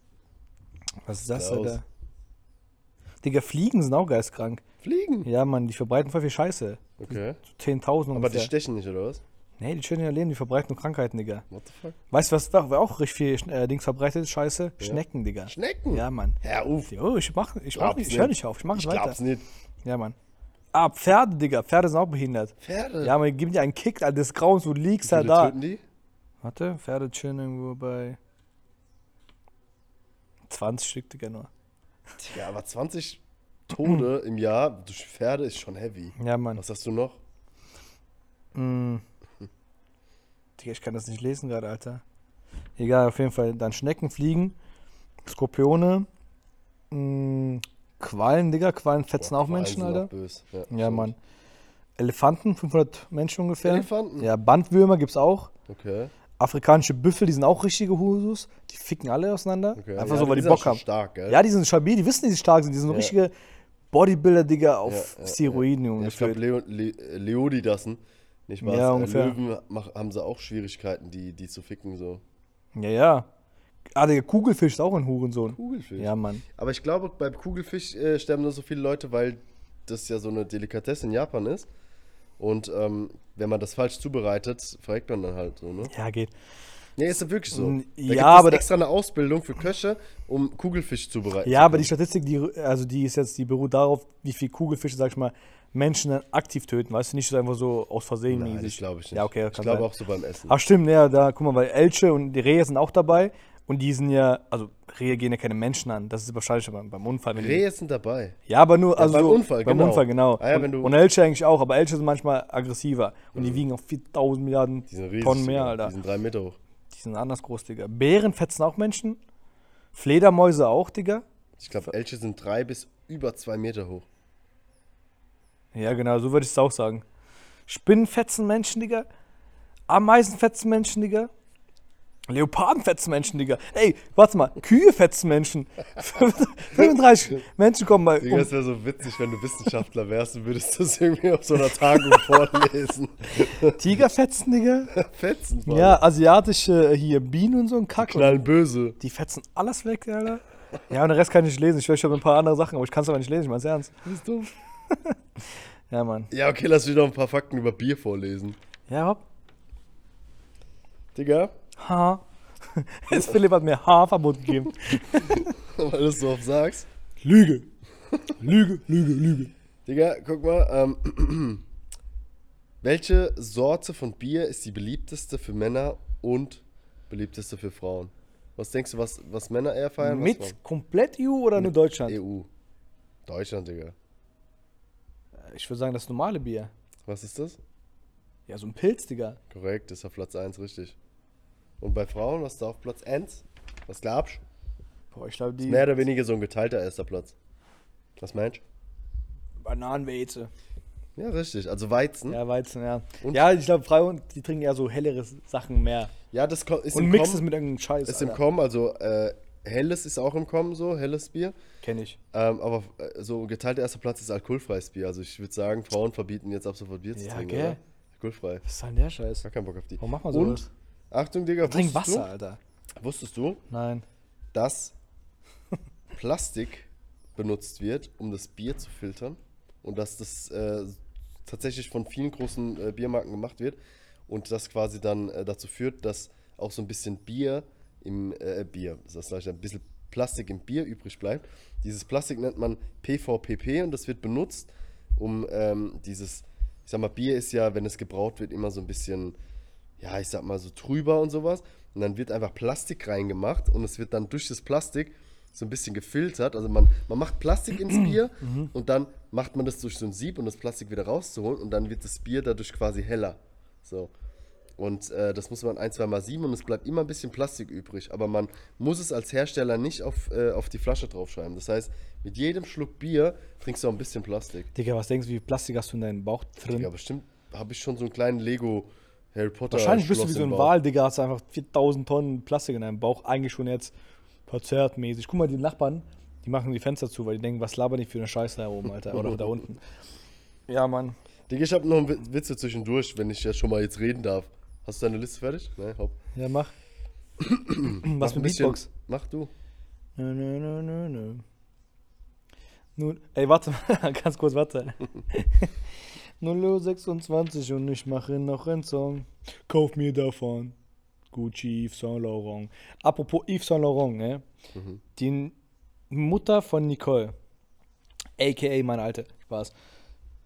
Was ist das, Klaus. Alter? Digga, Fliegen sind auch geistkrank. Fliegen. Ja, Mann, die verbreiten voll viel Scheiße. Okay. So 10.000 ungefähr. Aber die stechen nicht, oder was? nee, die chillen ja Leben, die verbreiten nur Krankheiten, Digga. What the fuck? Weißt du, was da auch richtig viel äh, Dings verbreitet ist? Scheiße? Schnecken, Digga. Schnecken? Ja, Mann. Hör auf. Jo, ich mach, ich mach nicht, ich hör nicht. auf, ich mach es Ich weiter. glaub's nicht. Ja, Mann. Ah, Pferde, Digga. Pferde sind auch behindert. Pferde. Ja, man, die geben dir einen Kick, Alter, des Grauens, du liegst Wie halt da. töten die? Warte, Pferde chillen irgendwo bei 20 Stück, Digga, nur. Digga, aber 20 Tode im Jahr durch Pferde ist schon heavy. Ja, Mann. Was hast du noch? Mm. Digga, ich kann das nicht lesen gerade, Alter. Egal, auf jeden Fall. Dann Schnecken, Fliegen, Skorpione, mm, Quallen, Digga. Quallen fetzen auch Boah, Menschen, Quallen sind Alter. auch. Ja, Ja. Mann. Elefanten, 500 Menschen ungefähr. Elefanten? Ja, Bandwürmer gibt's auch. Okay. Afrikanische Büffel, die sind auch richtige Husus. Die ficken alle auseinander. okay. Einfach ja, so, weil die sind Bock haben. stark, gell? Ja, die sind stabil, die wissen, dass sie stark sind. Die sind so Ja. richtige Bodybuilder, Digga, auf Ja, Steroiden, Junge. ich glaube. Leo, Le Leodidassen, nicht wahr? Ja, Äh, ungefähr. Löwen haben sie auch Schwierigkeiten, die, die zu ficken, so. Ja, ja. Ah, der Kugelfisch ist auch ein Hurensohn. Kugelfisch. Ja, Mann. Aber ich glaube, beim Kugelfisch äh, sterben nur so viele Leute, weil das ja so eine Delikatesse in Japan ist. Und ähm, wenn man das falsch zubereitet, verreckt man dann halt so, ne? Ja, geht. Nee, ist ja wirklich so. Da ja, gibt aber es extra eine Ausbildung für Köche, um Kugelfisch zubereiten Ja, zu aber die. Statistik, die, also die ist jetzt, die beruht darauf, wie viel Kugelfische, sag ich mal, Menschen dann aktiv töten, weißt du, nicht so einfach so aus Versehen Nein, mäßig. ich glaube ich nicht. Ja, okay, ich glaube auch so beim Essen. Ach stimmt, ja, da, guck mal, weil Elche und die Rehe sind auch dabei und die sind ja, also Rehe gehen ja keine Menschen an, das ist wahrscheinlich beim, beim Unfall. Wenn die, Rehe sind dabei. ja, aber nur, also beim so- Unfall, beim genau. Unfall, genau. Ah ja, und, Mhm. und Elche eigentlich auch, aber Elche sind manchmal aggressiver und die wiegen auch 4000 Milliarden riesig. Tonnen mehr. Alter. Die sind drei Meter hoch. Die sind anders groß, Digga. Bären fetzen auch Menschen. Fledermäuse auch, Digga. Ich glaube, Elche sind drei bis über zwei Meter hoch. Ja, genau, so würde ich es auch sagen. Spinnen fetzen Menschen, Digga. Ameisen fetzen Menschen, Digga. Leoparden fetzen Menschen, Digga. Ey, warte mal, Kühe fetzen Menschen. 35 Menschen kommen bei. Digga, Um, es wäre so witzig, wenn du Wissenschaftler wärst und würdest das irgendwie auf so einer Tagung vorlesen. Tiger fetzen, Digga. Fetzen, Mann. Ja, asiatische äh, hier Bienen und so ein Kack. Und Knallen böse. die fetzen alles weg, Alter. Ja, und den Rest kann ich nicht lesen. Ich weiß schon ein paar andere Sachen, aber ich kann es aber nicht lesen, ich mein's ernst. Bist du? Ja, Mann. Ja, okay, lass mich noch ein paar Fakten über Bier vorlesen. Ja, hopp. Digga, Ha. Jetzt Philipp hat mir Haarverbot gegeben. weil du es so oft sagst. Lüge. Lüge, Lüge, Lüge. Digga, guck mal. Ähm, welche Sorte von Bier ist die beliebteste für Männer und beliebteste für Frauen? Was denkst du, was, was Männer eher feiern? Mit komplett EU oder nur Deutschland? EU. Deutschland, Digga. Ich würde sagen, das normale Bier. Was ist das? Ja, so ein Pilz, Digga. Korrekt, ist auf Platz 1 richtig. Und bei Frauen, was ist da auf Platz 1? Was glaubst du? Boah, ich glaube, die Mehr oder weniger so ein geteilter erster Platz. Was meinst du? Ja, richtig. Also Weizen. Ja, Ja, Weizen, ja. Und? Ja, ich glaube, Frauen, die trinken eher so hellere Sachen mehr. das ko- ist Und im mixen es mit irgendeinem Scheiß. Ist im Kommen, also äh, helles ist auch im Kommen so, helles Bier. Kenn ich. Ähm, aber äh, so geteilter erster Platz ist alkoholfreies Bier. Also ich würde sagen, Frauen verbieten jetzt ab sofort Bier zu Ja, trinken, gell? oder? Alkoholfrei. Was ist denn der Scheiß? Gar keinen Bock auf die. Warum macht man Und, sowas? Achtung, Digga, Trink wusstest Wasser, Alter. Du, wusstest du, Nein. dass Plastik benutzt wird, um das Bier zu filtern? Und dass das äh, tatsächlich von vielen großen äh, Biermarken gemacht wird und das quasi dann äh, dazu führt, dass auch so ein bisschen Bier im äh, Bier, das heißt ein bisschen Plastik im Bier übrig bleibt. Dieses Plastik nennt man PVPP und das wird benutzt, um ähm, dieses, ich sag mal, Bier ist ja, wenn es gebraut wird, immer so ein bisschen, ja, ich sag mal so trüber und sowas. Und dann wird einfach Plastik reingemacht und es wird dann durch das Plastik so ein bisschen gefiltert. Also man, man macht Plastik ins Bier und dann macht man das durch so ein Sieb, um das Plastik wieder rauszuholen und dann wird das Bier dadurch quasi heller. So. Und äh, das muss man ein, zwei Mal sieben und es bleibt immer ein bisschen Plastik übrig. Aber man muss es als Hersteller nicht auf, äh, auf die Flasche draufschreiben. Das heißt, mit jedem Schluck Bier trinkst du auch ein bisschen Plastik. Digga, was denkst du, wie viel Plastik hast du in deinem Bauch drin? Ja, bestimmt habe ich schon so einen kleinen Lego Harry Potter. Wahrscheinlich bist du wie so ein. Wal, Digga, hast einfach 4000 Tonnen Plastik in deinem Bauch, eigentlich schon jetzt verzerrtmäßig. Guck mal, die Nachbarn, die machen die Fenster zu, weil die denken, was labern die für eine Scheiße da oben, Alter, oder da unten. Ja, Mann. Digga, ich habe noch einen Witz- Witze zwischendurch, wenn ich ja schon mal jetzt reden darf. Hast du deine Liste fertig? Nein, hopp. Ja, mach. Mach was ein mit bisschen- Beatbox? Mach du. Nö, nö, nö, nö, nö. Nun, ey, warte mal, ganz kurz, warte. 026 und ich mache noch einen Song. Kauf mir davon. Gucci, Yves Saint Laurent. Apropos Yves Saint Laurent, ne? Die Mutter von Nicole, a.k.a. meine Alte, Spaß.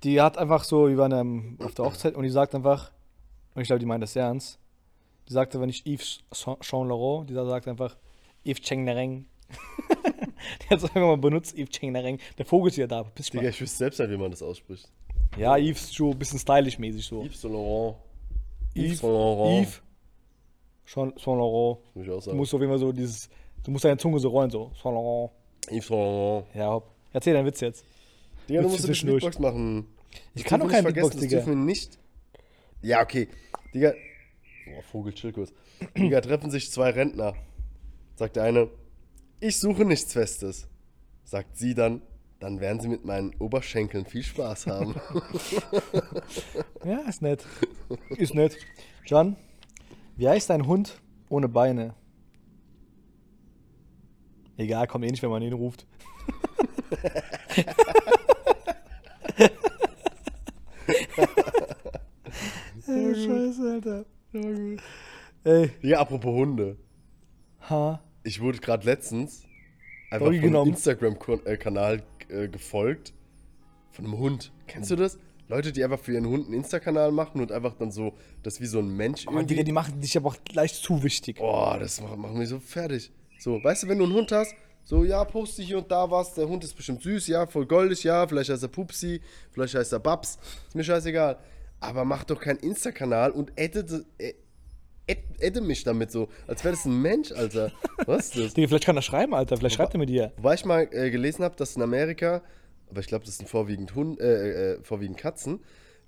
Die hat einfach so, wir waren ähm, auf der Hochzeit und die sagt einfach, und ich glaube, die meint das ernst, die sagte, wenn ich Yves Saint Laurent, die sagt einfach Yves Cheng Nereng. die hat es einfach mal benutzt, Yves Cheng Nereng. Der Vogel ist ja da. Digga, ich wüsste selbst nicht, wie man das ausspricht. Ja, Yves ein bisschen stylisch mäßig so. Yves Saint Laurent. Yves Saint Laurent. Yves Saint Laurent. Muss ich auch Du sagen. musst auf jeden Fall so dieses, du musst deine Zunge so rollen, so. Saint Laurent. Yves Saint Laurent. Ja, hopp. Erzähl deinen Witz jetzt. Digga, du musst ein bisschen. Beatbox machen. Ich Das kann doch dürfen wir kein nicht Beatbox, Digga. Das dürfen wir nicht. Ja, okay. Digga. Boah, Vogel, chill kurz. Digga, treffen sich zwei Rentner. Sagt der eine, ich suche nichts Festes. Sagt sie dann, dann werden sie mit meinen Oberschenkeln viel Spaß haben. Ja, ist nett. Ist nett. John, wie heißt dein Hund ohne Beine? Egal, kommt eh nicht, wenn man ihn ruft. Ey, Scheiße, Alter. Ey, Digga, apropos Hunde. ha. Ich wurde gerade letztens einfach genommen. Instagram-Kanal äh, gefolgt. Von einem Hund. Kennst du das? Leute, die einfach für ihren Hund einen Insta-Kanal machen und einfach dann so, das wie so ein Mensch Aber Digga, die machen dich aber auch gleich zu wichtig. Boah, das macht, macht mich so fertig. So, weißt du, wenn du einen Hund hast, so, ja, poste hier und da was, der Hund ist bestimmt süß, ja, voll goldig, ja, vielleicht heißt er Pupsi, vielleicht heißt er Babs, ist mir scheißegal. Aber mach doch keinen Insta-Kanal und edite, äh, edde mich damit so, als wäre das ein Mensch, Alter. Was ist das? Digga, vielleicht kann er schreiben, Alter. Vielleicht schreibt er mit dir. Wobei ich mal äh, gelesen habe, dass in Amerika, aber ich glaube, das sind vorwiegend, Hund, äh, äh, vorwiegend Katzen,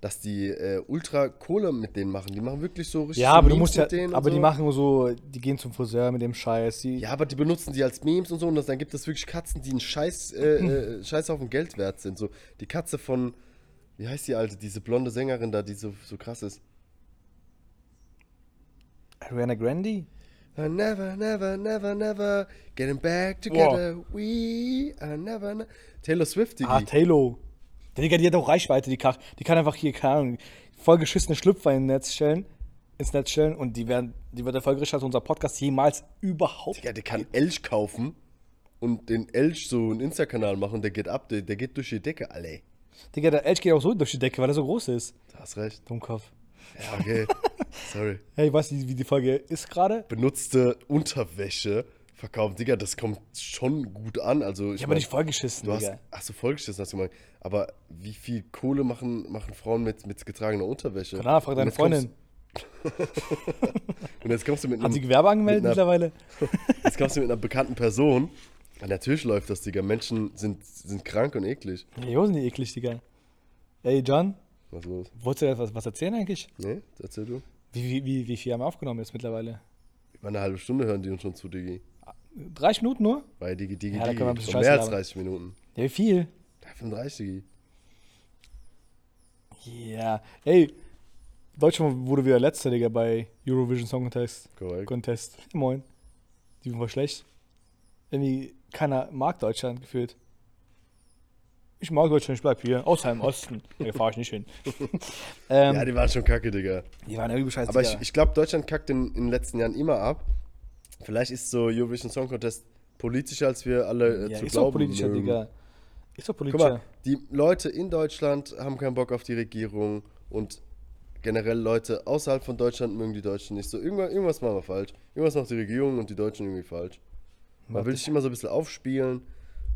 dass die äh, ultra Kohle mit denen machen. Die machen wirklich so richtig Ja, aber du Memes musst ja, mit denen und aber die so. machen nur so, die gehen zum Friseur mit dem Scheiß. Die, Ja, aber die benutzen die als Memes und so und dann gibt es wirklich Katzen, die ein Scheiß, äh, äh, Scheißhaufen Geld wert sind. So die Katze von, wie heißt die alte, diese blonde Sängerin da, die so, so krass ist. Ariana Grande? I never, never, never, never getting back together. We are never, ne Taylor Swift, Digi. Ah, Taylor. Der Digga, die hat auch Reichweite, die, Kach, die kann einfach hier, keine Ahnung, voll geschissene Schlüpfer ins Netz stellen, ins Netz stellen und die werden, die wird erfolgreicher als unser Podcast jemals überhaupt. Digga, der kann Elch kaufen und den Elch so einen Insta-Kanal machen, der geht ab, der, der geht durch die Decke, alle. Digga, der Elch geht auch so durch die Decke, weil er so groß ist. Du hast recht. Dummkopf. Ja, okay. Sorry. Hey, weißt du, wie die Folge ist gerade? Benutzte Unterwäsche verkaufen. Digga, das kommt schon gut an. Also, ich habe nicht vollgeschissen, Du hast, Digga. ach so, vollgeschissen hast du mal. Aber wie viel Kohle machen, machen Frauen mit, mit getragener Unterwäsche? Ahnung, frag deine Freundin. Und jetzt kommst du mit, Hat sie einem, Gewerbe angemeldet einer- mittlerweile? jetzt kommst du mit einer bekannten Person. Ja, natürlich läuft das, Digga. Menschen sind, sind krank und eklig. Ja, Jo, sind die eklig, Digga. Ey, John, Was ist los? wolltest du etwas was erzählen eigentlich? Nee, erzähl du. Wie, wie, wie, wie viel haben wir aufgenommen jetzt mittlerweile? Über eine halbe Stunde hören die uns schon zu, Digi. 30 Minuten nur? Weil Digi, Digi, Ja, da Digi. können wir ein bisschen mehr als labern. 30 Minuten. Ja, wie viel? Ja, 35, Digi. Ja. Ey, Deutschland wurde wieder letzter, Digga, bei Eurovision Song Contest. Korrekt. Contest. Moin. Die waren voll schlecht. Irgendwie keiner mag Deutschland gefühlt. Ich mag Deutschland, ich bleib hier. Außer im Osten. Da fahre ich nicht hin. ähm, Ja, die waren schon kacke, Digga. die waren irgendwie scheiße. Aber ich, ich glaube, Deutschland kackt in, in den letzten Jahren immer ab. Vielleicht ist so Eurovision Song Contest politischer, als wir alle äh, Ja, zu ist doch glauben politischer, mögen. Digga. Ist doch Guck politischer. mal, die Leute in Deutschland haben keinen Bock auf die Regierung und generell Leute außerhalb von Deutschland mögen die Deutschen nicht so. Irgendwas, irgendwas machen wir falsch. Irgendwas macht die Regierung und die Deutschen irgendwie falsch. Man will sich immer so ein bisschen aufspielen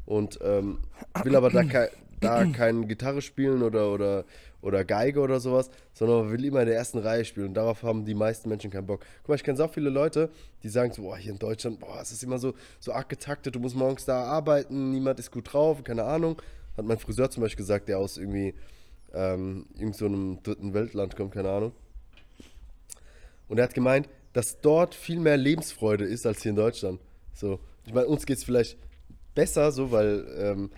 und ähm, will aber da, kei da keine Gitarre spielen oder, oder, oder Geige oder sowas, sondern will immer in der ersten Reihe spielen und darauf haben die meisten Menschen keinen Bock. Guck mal, ich kenne so viele Leute, die sagen so, boah, hier in Deutschland, boah, es ist immer so, so arg getaktet, du musst morgens da arbeiten, niemand ist gut drauf, keine Ahnung. Hat mein Friseur zum Beispiel gesagt, der aus irgendwie ähm, irgend so einem dritten Weltland kommt, keine Ahnung. Und er hat gemeint, dass dort viel mehr Lebensfreude ist als hier in Deutschland. So, ich meine, uns geht es vielleicht besser, so, weil, ähm,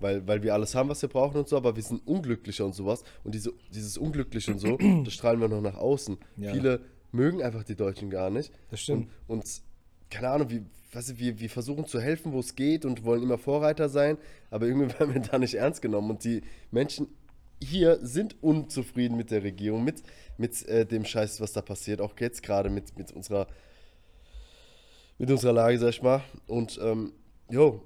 weil, weil wir alles haben, was wir brauchen und so, aber wir sind unglücklicher und sowas. Und diese, dieses Unglückliche und so, das strahlen wir noch nach außen. Ja. Viele mögen einfach die Deutschen gar nicht. Das stimmt. Und, und keine Ahnung, wie, weißt du, wir, wir versuchen zu helfen, wo es geht und wollen immer Vorreiter sein, aber irgendwie werden wir da nicht ernst genommen. Und die Menschen hier sind unzufrieden mit der Regierung, mit, mit äh, dem Scheiß, was da passiert, auch jetzt gerade mit, mit unserer mit unserer Lage, sag ich mal. Und ähm, jo,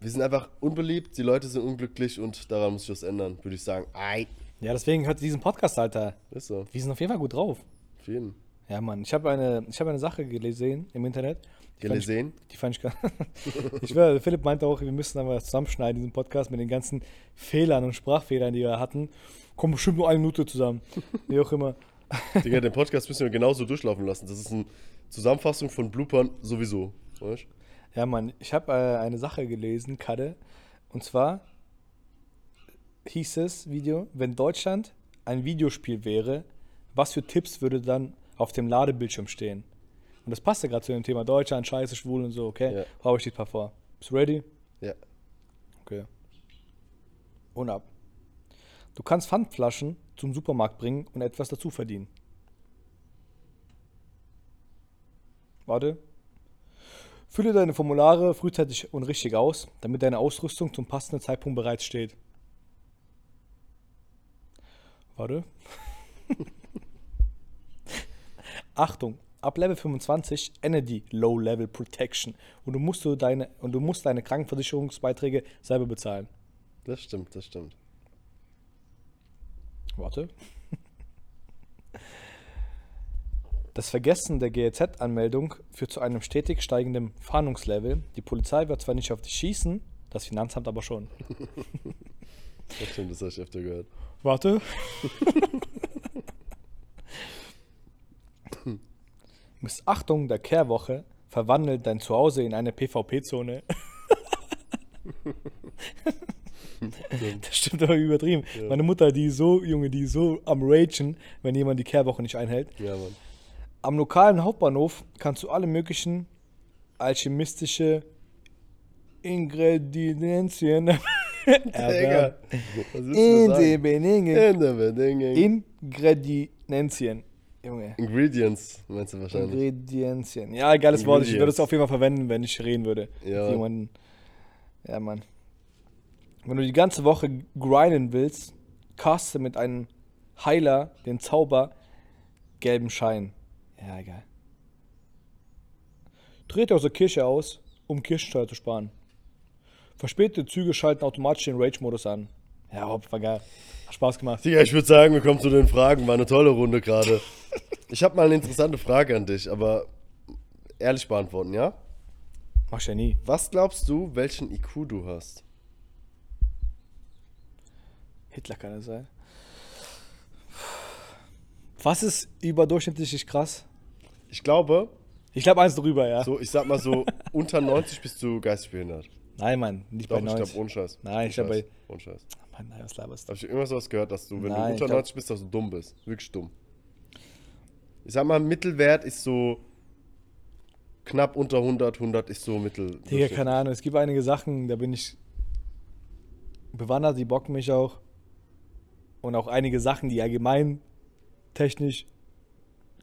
wir sind einfach unbeliebt, die Leute sind unglücklich und daran muss ich was ändern, würde ich sagen. Ei, Ja, deswegen hört diesen Podcast, Alter. ist so. Wir sind auf jeden Fall gut drauf. Auf jeden. Ja, Mann. Ich habe eine, ich hab eine Sache gesehen im Internet. Die fand ich- Gelesen? Die fand ich gar Ich schwör, Philipp meinte auch, wir müssen aber zusammenschneiden, diesen Podcast mit den ganzen Fehlern und Sprachfehlern, die wir hatten. Kommt bestimmt nur eine Minute zusammen. Wie auch immer. Digga, den Podcast müssen wir genauso durchlaufen lassen. Das ist eine Zusammenfassung von Bloopern sowieso. Weißt? Ja, Mann, ich habe äh, eine Sache gelesen, Kadde. Und zwar hieß es, Video, wenn Deutschland ein Videospiel wäre, was für Tipps würde dann auf dem Ladebildschirm stehen? Und das passte gerade zu dem Thema Deutschland, Scheiße, Schwul und so, okay? Ja. Hau ich ein paar vor. Bist du ready? Ja. Okay. Und ab. Du kannst Pfandflaschen zum Supermarkt bringen und etwas dazu verdienen. Warte. Fülle deine Formulare frühzeitig und richtig aus, damit deine Ausrüstung zum passenden Zeitpunkt bereits steht. Warte. Achtung, ab Level 25 endet die Low Level Protection und du musst, du deine, und du musst deine Krankenversicherungsbeiträge selber bezahlen. Das stimmt, das stimmt. Warte. Das Vergessen der GEZ-Anmeldung führt zu einem stetig steigenden Fahndungslevel. Die Polizei wird zwar nicht auf dich schießen, das Finanzamt aber schon. Das stimmt, das habe ich öfter gehört. Warte. Missachtung der Kehrwoche verwandelt dein Zuhause in eine PvP-Zone. das stimmt aber übertrieben. Meine Mutter, die ist so, Junge, die ist so am Ragen, wenn jemand die Kehrwoche nicht einhält. Ja, Mann. Am lokalen Hauptbahnhof kannst du alle möglichen alchemistische Ingredienzien erwerben. In der Bedingung. Ingredienzien. Junge. Ingredients, meinst du wahrscheinlich. Ingredienzien. Ja, geiles Wort. Ich würde es auf jeden Fall verwenden, wenn ich reden würde. Ja. Mit jemandem. Ja, Mann. Wenn du die ganze Woche grinden willst, caste mit einem Heiler den Zauber gelben Schein. Ja, egal. Trete aus der Kirche aus, um Kirchensteuer zu sparen. Verspätete Züge schalten automatisch den Rage-Modus an. Ja, hopp, war geil. Hat Spaß gemacht. Digga, ich würde sagen, wir kommen zu den Fragen. War eine tolle Runde gerade. Ich habe mal eine interessante Frage an dich, aber ehrlich beantworten, ja? Mach ich ja nie. Was glaubst du, welchen IQ du hast? Hitler kann es sein. Was ist überdurchschnittlich krass? Ich glaube, Ich glaube eins drüber, ja. so, ich sag mal so, unter 90 bist du geistig behindert. Nein, Mann, nicht Doch, bei ich 90. glaube, ohne Scheiß. Nein, ich glaub, Scheiß. bei- Ohne Scheiß. Mann, nein, was laberst du? Habe ich immer sowas gehört, dass du, wenn Nein, du ich unter glaub- 90 bist, dass du dumm bist. Wirklich dumm. Ich sag mal, Mittelwert ist so knapp unter 100, 100 ist so Mittel. Digga, keine Ahnung, es gibt einige Sachen, da bin ich bewandert, die bocken mich auch. Und auch einige Sachen, die allgemein technisch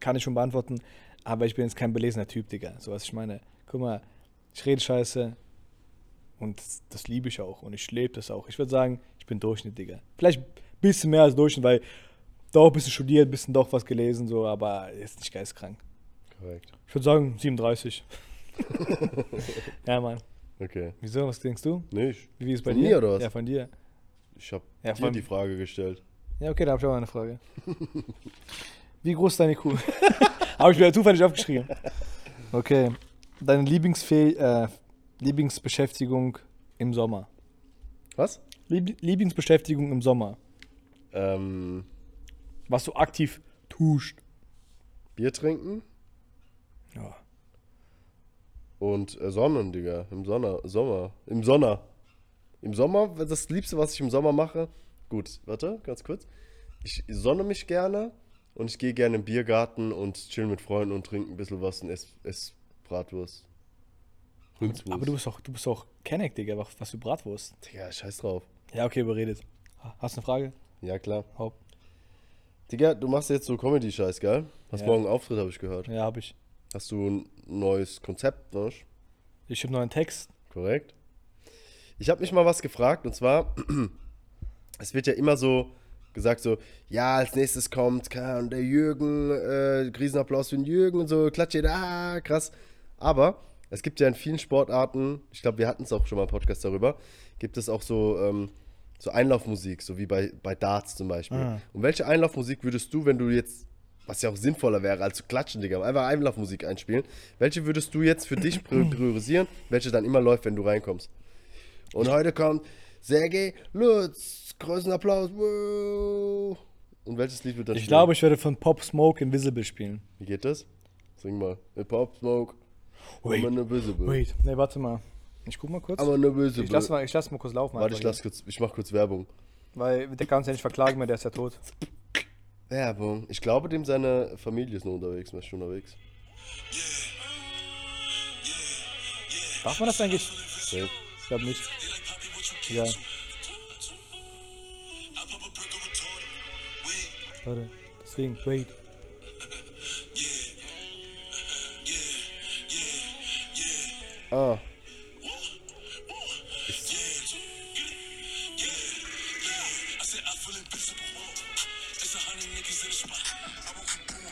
kann ich schon beantworten. Aber ich bin jetzt kein belesener Typ, Digga. So was ich meine. Guck mal, ich rede scheiße. Und das, das liebe ich auch. Und ich lebe das auch. Ich würde sagen, ich bin Durchschnitt, Digga. Vielleicht ein bisschen mehr als Durchschnitt, weil doch ein bisschen studiert, ein bisschen doch was gelesen, so, aber ist nicht geistkrank. Korrekt. Ich würde sagen 37. ja, Mann. Okay. Wieso? Was denkst du? Nicht. Wie ist es bei Von dir? mir oder was? Ja, von dir. Ich habe Ja, dir die Frage gestellt. Ja, okay, da habe ich auch eine Frage. Wie groß ist deine Kuh? habe ich mir zufällig aufgeschrieben. Okay. Deine Lieblingsfäh äh, Lieblingsbeschäftigung im Sommer. Was? Lieb Lieblingsbeschäftigung im Sommer. Ähm, Was du aktiv tust. Bier trinken Ja. und äh, Sonnen, Digga. Im Sonner, Sommer. Im Sommer. Im Sommer, das Liebste, was ich im Sommer mache. Gut, warte, ganz kurz. Ich sonne mich gerne und ich gehe gerne im Biergarten und chill mit Freunden und trinke ein bisschen was und ess, ess Bratwurst. Rindswurst. Aber du bist auch, du bist auch Kenneck, Digga, was was für Bratwurst. Digga, scheiß drauf. Ja, okay, überredet. Hast du eine Frage? Ja, klar. Haupt. Digga, du machst jetzt so Comedy-Scheiß, gell? Hast Ja. morgen einen Auftritt, habe ich gehört. Ja, habe ich. Hast du ein neues Konzept, ne? Ich habe einen Text. Korrekt. Ich habe mich mal was gefragt und zwar, es wird ja immer so gesagt so, ja, als nächstes kommt Ahnung, der Jürgen, äh, Riesenapplaus für den Jürgen und so, klatscht jeder, ah, krass. Aber es gibt ja in vielen Sportarten, ich glaube, wir hatten es auch schon mal im Podcast darüber, gibt es auch so, ähm, so Einlaufmusik, so wie bei, bei Darts zum Beispiel. Ah. Und welche Einlaufmusik würdest du, wenn du jetzt, was ja auch sinnvoller wäre, als zu klatschen, Digga, einfach Einlaufmusik einspielen, welche würdest du jetzt für dich pri- priorisieren, welche dann immer läuft, wenn du reinkommst? Und heute kommt Sergej Lutz, großen Applaus, wow. Und welches Lied wird dann Ich spielen? glaube, ich werde von Pop Smoke Invisible spielen. Wie geht das? Sing mal. Hip Hop Smoke. Wait, I'm invisible. Wait, ne, warte mal. Ich guck mal kurz. I'm invisible. Ich lass mal, ich lass mal kurz laufen. Warte, ich, lass kurz, ich mach kurz Werbung. Weil der kann uns ja nicht verklagen mehr, der ist ja tot. Werbung. Ich glaube, dem seine Familie ist noch unterwegs, er ist schon unterwegs. Darf man das eigentlich? Safe. Ich glaube nicht. Ja. Warte, deswegen, wait. Ah.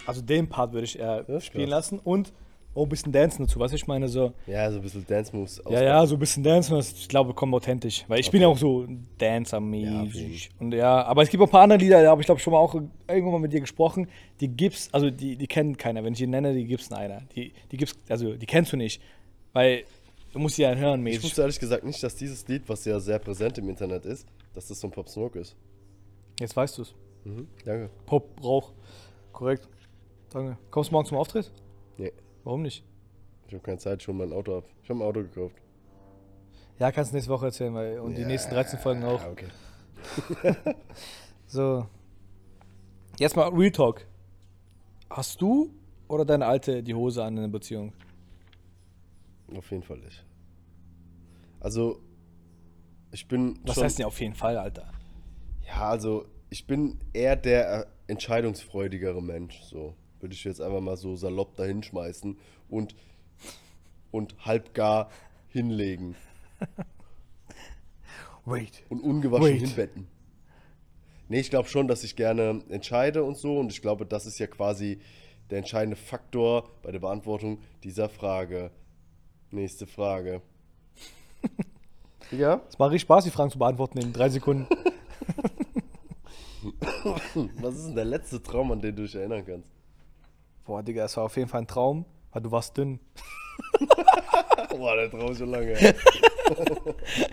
Also den Part würde ich eher Ja, spielen lassen und auch ein bisschen Dancen dazu, was ich meine, so. Ja, so ein bisschen Dance Moves. Ja, ja, so ein bisschen Dancen, das, ich glaube, kommt authentisch. Weil ich bin ja auch so Dancer-mäßig. Ja, und ja, aber es gibt auch ein paar andere Lieder, da habe ich glaube schon mal auch irgendwann mal mit dir gesprochen. Die gibt's, also die, die kennt keiner. Wenn ich die nenne, die gibt's einer. Die, die gibt's, also die kennst du nicht. Weil du musst die ja hören, Ich mäßig. wusste ehrlich gesagt nicht, dass dieses Lied, was ja sehr präsent im Internet ist, dass das so ein Pop Smoke ist. Jetzt weißt du es. Mhm. Danke. Pop, Rauch. Korrekt. Danke. Kommst du morgen zum Auftritt? Nee, Warum nicht? ich habe keine Zeit, schon mein Auto ab. Ich habe ein Auto gekauft. Ja, kannst du nächste Woche erzählen, weil und die Ja, nächsten 13 Folgen auch. Okay. So. Jetzt mal Real Talk. Hast du oder deine Alte die Hose an in der Beziehung? Auf jeden Fall nicht. Also, ich bin Was heißt denn auf jeden Fall, Alter? Ja, also, ich bin eher der äh, entscheidungsfreudigere Mensch, so. Würde ich jetzt einfach mal so salopp dahin schmeißen und, und halbgar hinlegen Wait. und ungewaschen Wait. hinbetten. Nee, ich glaube schon, dass ich gerne entscheide und so und ich glaube, das ist ja quasi der entscheidende Faktor bei der Beantwortung dieser Frage. Nächste Frage. ja? Es macht richtig Spaß, die Fragen zu beantworten in drei Sekunden. Was ist denn der letzte Traum, an den du dich erinnern kannst? Boah, Digga, es war auf jeden Fall ein Traum, weil du warst dünn. Boah, der Traum ist schon lange. her.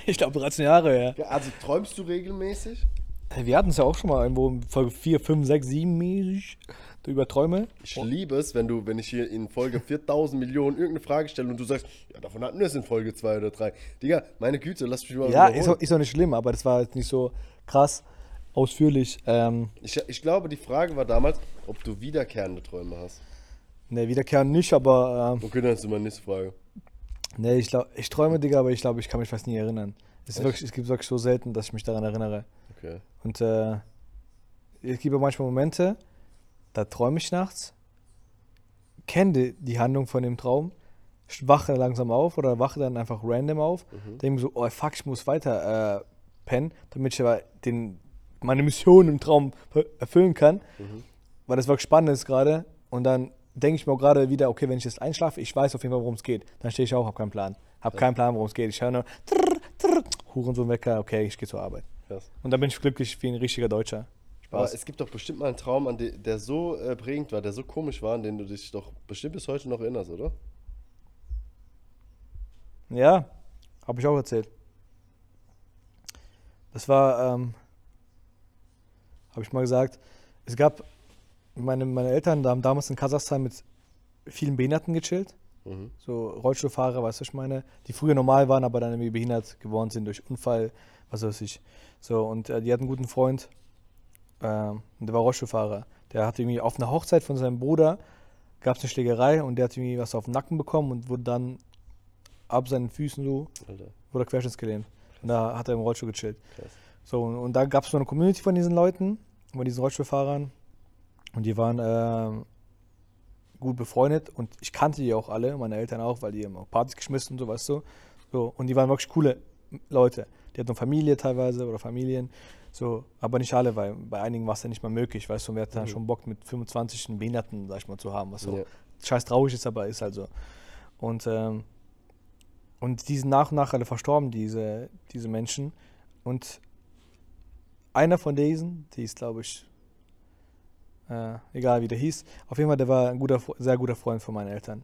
Ich glaube 13 Jahre, ja. Ja, Also träumst du regelmäßig? Wir hatten es ja auch schon mal irgendwo in Folge 4, 5, 6, 7 mäßig über Träume. Ich liebe es, wenn du, wenn ich hier in Folge 4000 Millionen irgendeine Frage stelle und du sagst, ja, davon hatten wir es in Folge 2 oder 3. Digga, meine Güte, lass mich mal Ja, ist auch, ist auch nicht schlimm, aber das war jetzt nicht so krass ausführlich. Ähm, Ich, ich glaube, die Frage war damals, ob du wiederkehrende Träume hast. ne, wiederkehren nicht, aber ähm, Okay, dann ist meine nächste Frage. ne, ich ich träume, Digga, aber ich glaube, ich kann mich fast nie erinnern. Es, ist wirklich, es gibt wirklich so selten, dass ich mich daran erinnere. Okay. Und äh, es gibt auch manchmal Momente, da träume ich nachts, kenne die, die Handlung von dem Traum, wache langsam auf oder wache dann einfach random auf, denke mir so, oh fuck, ich muss weiter äh, pennen, damit ich aber den, meine Mission im Traum erfüllen kann, weil das wirklich spannend ist gerade. Und dann denke ich mir auch gerade wieder, okay, wenn ich jetzt einschlafe, ich weiß auf jeden Fall, worum es geht. Dann stehe ich auf, habe keinen Plan. Habe keinen Plan, worum es geht. Ich höre nur trrr, trrr, Hurensohn-Wecker, okay, ich gehe zur Arbeit. Krass. Und dann bin ich glücklich wie ein richtiger Deutscher. Aber Spaß. es gibt doch bestimmt mal einen Traum, an den, der so äh, prägend war, der so komisch war, an den du dich doch bestimmt bis heute noch erinnerst, oder? Ja, habe ich auch erzählt. Das war, ähm, habe ich mal gesagt, es gab, meine, meine Eltern haben damals in Kasachstan mit vielen Behinderten gechillt. Mhm. So Rollstuhlfahrer, weißt du, was ich meine, die früher normal waren, aber dann irgendwie behindert geworden sind durch Unfall, was weiß ich. So, und äh, die hatten einen guten Freund, und der war Rollstuhlfahrer. Der hatte irgendwie auf einer Hochzeit von seinem Bruder, gab es eine Schlägerei und der hat irgendwie was auf den Nacken bekommen und wurde dann ab seinen Füßen so, Alter, wurde er querschnittsgelähmt. Und da hat er im Rollstuhl gechillt. krass. So, und, da gab es so eine Community von diesen Leuten, von diesen Rollstuhlfahrern. Und die waren ähm, gut befreundet und ich kannte die auch alle, meine Eltern auch, weil die haben auch Partys geschmissen und so, weißt du. So, und die waren wirklich coole Leute. Die hatten Familie teilweise oder Familien. So, aber nicht alle, weil bei einigen war es ja nicht mal möglich, weißt du, und wir hatten dann Mhm. schon Bock mit 25 einen Behinderten, sag ich mal, zu haben, was so Ja. scheiß traurig ist, aber ist halt so. Und, ähm, und die sind nach und nach alle verstorben, diese, diese Menschen. Und einer von diesen, die ist, glaube ich, äh, egal wie der hieß, auf jeden Fall, der war ein guter, sehr guter Freund von meinen Eltern.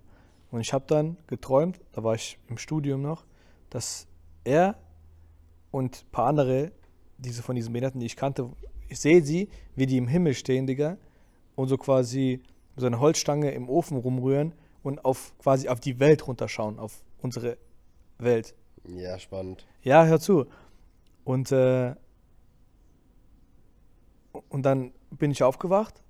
Und ich habe dann geträumt, da war ich im Studium noch, dass er und ein paar andere, diese von diesen Behinderten, die ich kannte, ich sehe sie, wie die im Himmel stehen, Digga, und so quasi so einer Holzstange im Ofen rumrühren und auf quasi auf die Welt runterschauen, auf unsere Welt. Ja, spannend. Ja, hör zu. Und, äh, und dann bin ich aufgewacht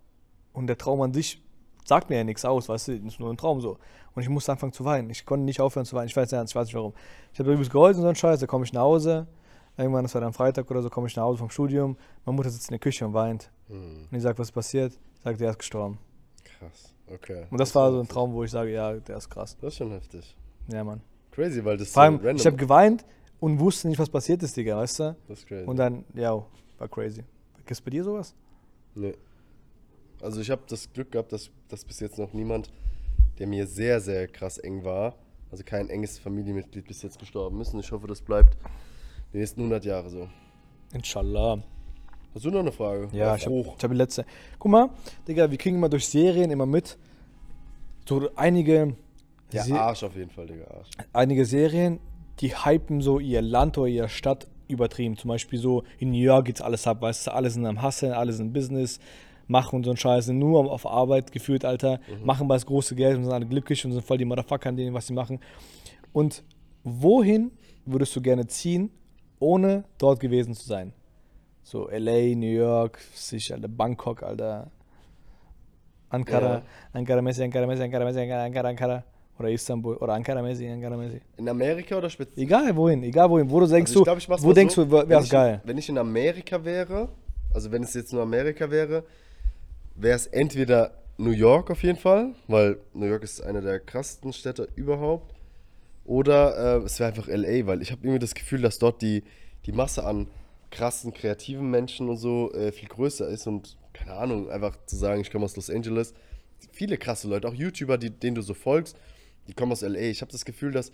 und der Traum an sich sagt mir ja nichts aus, weißt du, ist nur ein Traum so. Und ich musste anfangen zu weinen. Ich konnte nicht aufhören zu weinen. Ich weiß, nicht, ich weiß nicht warum. Ich habe übelst geheult und so ein Scheiß, da komme ich nach Hause. Irgendwann, das war dann Freitag oder so, komme ich nach Hause vom Studium. Meine Mutter sitzt in der Küche und weint. Hm, Und ich sage, was ist passiert? Sagt, der ist gestorben. krass. Okay. Und das war so ein. Traum, wo ich sage, ja, der ist krass. Das ist schon heftig. Ja, Mann. Crazy, weil das Vor allem, so random ich habe geweint und wusste nicht, was passiert ist, Digga, weißt du? Das ist crazy. Und dann, ja, war crazy. Gibt es bei dir sowas? Nee. Also ich habe das Glück gehabt, dass, dass bis jetzt noch niemand, der mir sehr, sehr krass eng war, also kein enges Familienmitglied bis jetzt gestorben ist. Und ich hoffe, das bleibt die nächsten 100 Jahre so. Inshallah. Hast du noch eine Frage? Ja, Auf ich habe hab die letzte. Guck mal, Digga, wir kriegen immer durch Serien immer mit. So einige, Ja, Se- Arsch auf jeden Fall, Digga, Arsch. einige Serien, die hypen so ihr Land oder ihre Stadt übertrieben. Zum Beispiel so in New York geht's alles ab, weißt du, alle sind am Hustle, alle sind im Business, machen so einen Scheiß, sind nur auf Arbeit geführt, Alter, machen das große Geld und sind alle glücklich und sind voll die Motherfucker an denen, was sie machen. Und wohin würdest du gerne ziehen, ohne dort gewesen zu sein? So LA, New York, sicher, Alter, Bangkok, Alter. Ankara, Ja. Ankara Messi, Ankara Messi, Ankara Messi, Ankara, Ankara, Ankara. Oder Istanbul, oder Ankara Messi, Ankara Messi. In Amerika oder speziell? Egal wohin, egal wohin. Wo du denkst, Also ich du, glaub, ich mach's wo denkst so, du, wäre wenn es ich- geil? Wenn ich in Amerika wäre, also wenn es jetzt nur Amerika wäre, wäre es entweder New York auf jeden Fall, weil New York ist eine der krassesten Städte überhaupt. Oder äh, es wäre einfach LA, weil ich habe irgendwie das Gefühl, dass dort die, die Masse an krassen, kreativen Menschen und so äh, viel größer ist und keine Ahnung, einfach zu sagen, ich komme aus Los Angeles. Viele krasse Leute, auch YouTuber, die, denen du so folgst, die kommen aus LA. Ich habe das Gefühl, dass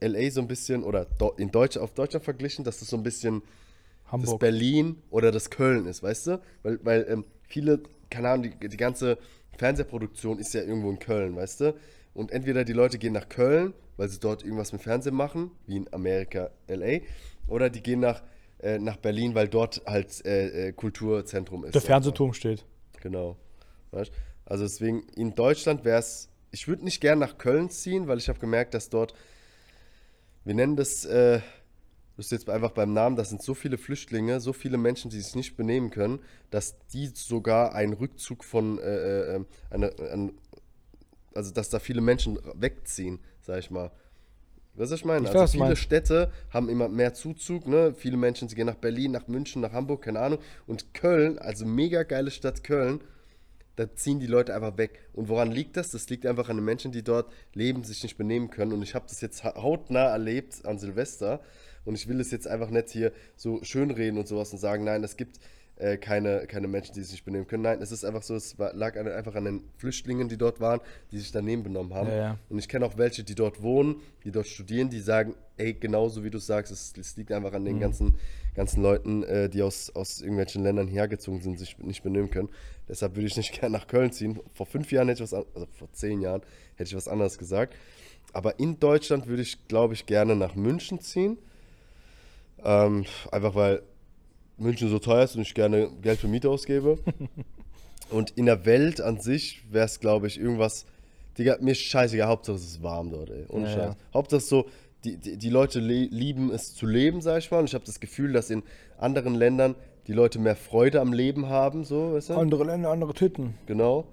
LA so ein bisschen, oder in Deutsch, auf Deutschland verglichen, dass das so ein bisschen das Hamburg. Berlin oder das Köln ist, weißt du? Weil, weil ähm, viele, keine Ahnung, die, die ganze Fernsehproduktion ist ja irgendwo in Köln, weißt du? Und entweder die Leute gehen nach Köln, weil sie dort irgendwas mit Fernsehen machen, wie in Amerika, LA, oder die gehen nach, äh, nach Berlin, weil dort halt äh, äh, Kulturzentrum ist. Der. Fernsehturm steht. Genau. Weißt? Also deswegen, in Deutschland wäre es, ich würde nicht gern nach Köln ziehen, weil ich habe gemerkt, dass dort, wir nennen das, äh, das ist jetzt einfach beim Namen, das sind so viele Flüchtlinge, so viele Menschen, die sich nicht benehmen können, dass die sogar einen Rückzug von, äh, äh, eine, ein, also dass da viele Menschen wegziehen, sag ich mal. Weißt du, was ich meine? Ich weiß, also du viele meinst. Städte haben immer mehr Zuzug, ne? Viele Menschen sie gehen nach Berlin, nach München, nach Hamburg, keine Ahnung. Und Köln, also mega geile Stadt Köln, da ziehen die Leute einfach weg. Und woran liegt das? Das liegt einfach an den Menschen, die dort leben, sich nicht benehmen können. Und ich habe das jetzt ha- hautnah erlebt an Silvester. Und ich will es jetzt einfach nicht hier so schönreden und sowas und sagen, nein, es gibt äh, keine, keine Menschen, die sich nicht benehmen können. Nein, es ist einfach so, es war, lag an, einfach an den Flüchtlingen, die dort waren, die sich daneben benommen haben. Ja, ja. Und ich kenne auch welche, die dort wohnen, die dort studieren, die sagen, ey, genauso wie du sagst, es, es liegt einfach Mhm. an den ganzen, ganzen Leuten, äh, die aus, aus irgendwelchen Ländern hergezogen sind, sich nicht benehmen können. Deshalb würde ich nicht gerne nach Köln ziehen. Vor fünf Jahren hätte ich was, also vor zehn Jahren hätte ich was anderes gesagt. Aber in Deutschland würde ich, glaube ich, gerne nach München ziehen. Ähm, einfach weil München so teuer ist und ich gerne Geld für Miete ausgebe. und in der Welt an sich wäre es, glaube ich, irgendwas. Digga, mir ist scheißegal, Hauptsache es ist warm dort, ey. Ohne Ja, Scheiß. ja. Hauptsache es so, die, die, die Leute le lieben es zu leben, sag ich mal. Und ich habe das Gefühl, dass in anderen Ländern die Leute mehr Freude am Leben haben, so, weißt du? Andere Länder, andere Tüten. Genau.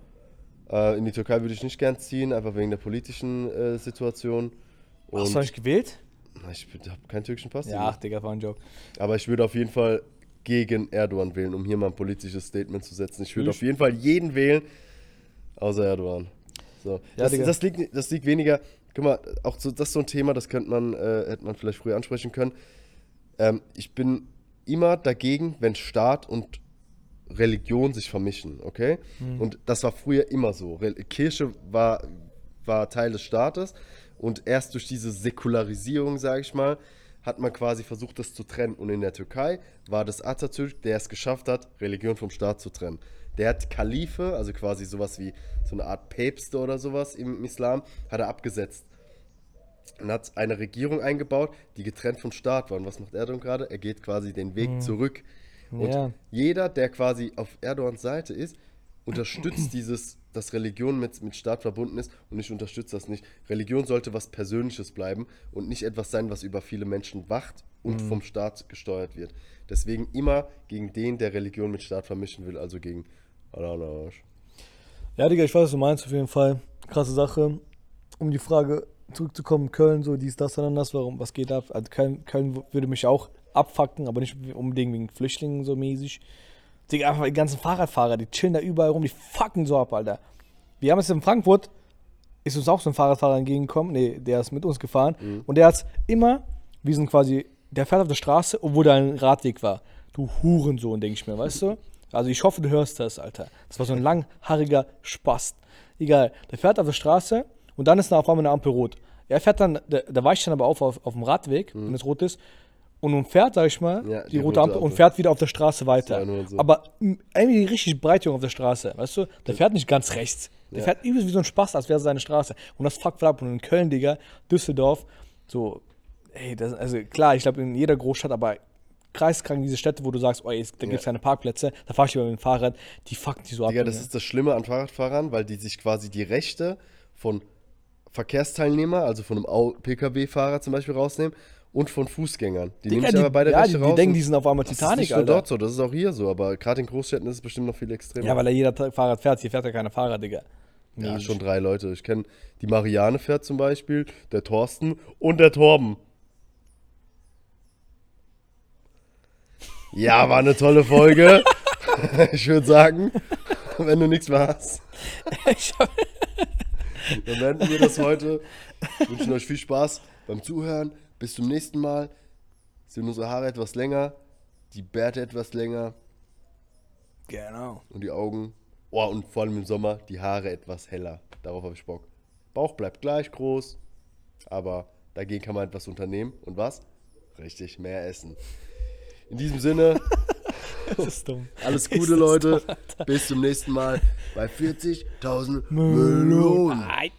Äh, in die Türkei würde ich nicht gern ziehen, einfach wegen der politischen äh, Situation. Und Hast du eigentlich gewählt? Ich habe keinen türkischen Pass. Ja, ach, Digga, war ein Joke. Aber ich würde auf jeden Fall gegen Erdogan wählen, um hier mal ein politisches Statement zu setzen. Ich würde auf jeden Fall jeden wählen, außer Erdogan. So. Ja, das, das, liegt, das liegt weniger, guck mal, auch so, das ist so ein Thema, das könnte man, äh, hätte man vielleicht früher ansprechen können. Ähm, ich bin immer dagegen, wenn Staat und Religion sich vermischen, okay? Und das war früher immer so. Re Kirche war, war Teil des Staates und erst durch diese Säkularisierung, sage ich mal, hat man quasi versucht, das zu trennen. Und in der Türkei war das Atatürk, der es geschafft hat, Religion vom Staat zu trennen. Der hat Kalife, also quasi sowas wie so eine Art Päpste oder sowas im Islam, hat er abgesetzt und hat eine Regierung eingebaut, die getrennt vom Staat war. Und was macht Erdogan gerade? Er geht quasi den Weg zurück. Und Ja. jeder, der quasi auf Erdogans Seite ist, unterstützt dieses, dass Religion mit, mit Staat verbunden ist und ich unterstütze das nicht. Religion sollte was Persönliches bleiben und nicht etwas sein, was über viele Menschen wacht und vom Staat gesteuert wird. Deswegen immer gegen den, der Religion mit Staat vermischen will, also gegen Al-Arsch. Ja, Digga, ich weiß, was du meinst, auf jeden Fall. Krasse Sache. Um die Frage zurückzukommen, Köln, so dies, das, dann das, warum, was geht ab? Also Köln, Köln würde mich auch abfacken, aber nicht unbedingt wegen Flüchtlingen so mäßig. Digga, einfach die ganzen Fahrradfahrer, die chillen da überall rum, die fucken so ab, Alter. Wir haben jetzt in Frankfurt, ist uns auch so ein Fahrradfahrer entgegengekommen, nee, der ist mit uns gefahren und der hat immer, wir sind quasi, der fährt auf der Straße, obwohl da ein Radweg war. Du Hurensohn, denke ich mir, weißt du? Also ich hoffe, du hörst das, Alter. Das war so ein langhaariger Spast. Egal, der fährt auf der Straße und dann ist da auf einmal eine Ampel rot. Er fährt dann, der, der weicht dann aber auf, auf, auf dem Radweg, wenn es rot ist, und umfährt, sag ich mal, Ja, die, die rote rote Ampel und Ampel. fährt wieder auf der Straße weiter. Ja, so. Aber irgendwie richtig breit Junge, auf der Straße, weißt du? Der fährt nicht ganz rechts. Der Ja. fährt übelst wie so ein Spaß, als wäre es seine Straße. Und das fuckt ab. Und in Köln, Digga, Düsseldorf, so, ey, das, also klar, ich glaube in jeder Großstadt, aber kreiskrank diese Städte, wo du sagst, oh, ey, da gibt es keine Parkplätze, da fahr ich lieber mit dem Fahrrad, die fucken die so ab. Digga, das ist das Schlimme an Fahrradfahrern, weil die sich quasi die Rechte von Verkehrsteilnehmer, also von einem Pkw-Fahrer zum Beispiel rausnehmen und von Fußgängern. Die nehmen Digga, sich aber beide ja, Rechte die, raus. die denken, die sind auf einmal das ist Titanic, nicht nur dort so, das ist auch hier so, aber gerade in Großstädten ist es bestimmt noch viel extremer. Ja, weil da jeder Fahrrad fährt. Hier fährt ja keiner Fahrrad, Digga. Ja, schon drei Leute. Ich kenne die Marianne fährt zum Beispiel, der Thorsten und der Torben. Ja, war eine tolle Folge. ich würde sagen, wenn du nichts mehr hast, dann beenden wir das heute. Wünschen euch viel Spaß beim Zuhören. Bis zum nächsten Mal. Sind unsere Haare etwas länger, die Bärte etwas länger genau. und die Augen. Oh, und vor allem im Sommer die Haare etwas heller. Darauf habe ich Bock. Bauch bleibt gleich groß, aber dagegen kann man etwas unternehmen. Und was? Richtig, mehr essen. In diesem Sinne, Das ist dumm. alles Gute, Leute. dumm. Bis zum nächsten Mal bei 40.000 Melonen. Melonen. Ei.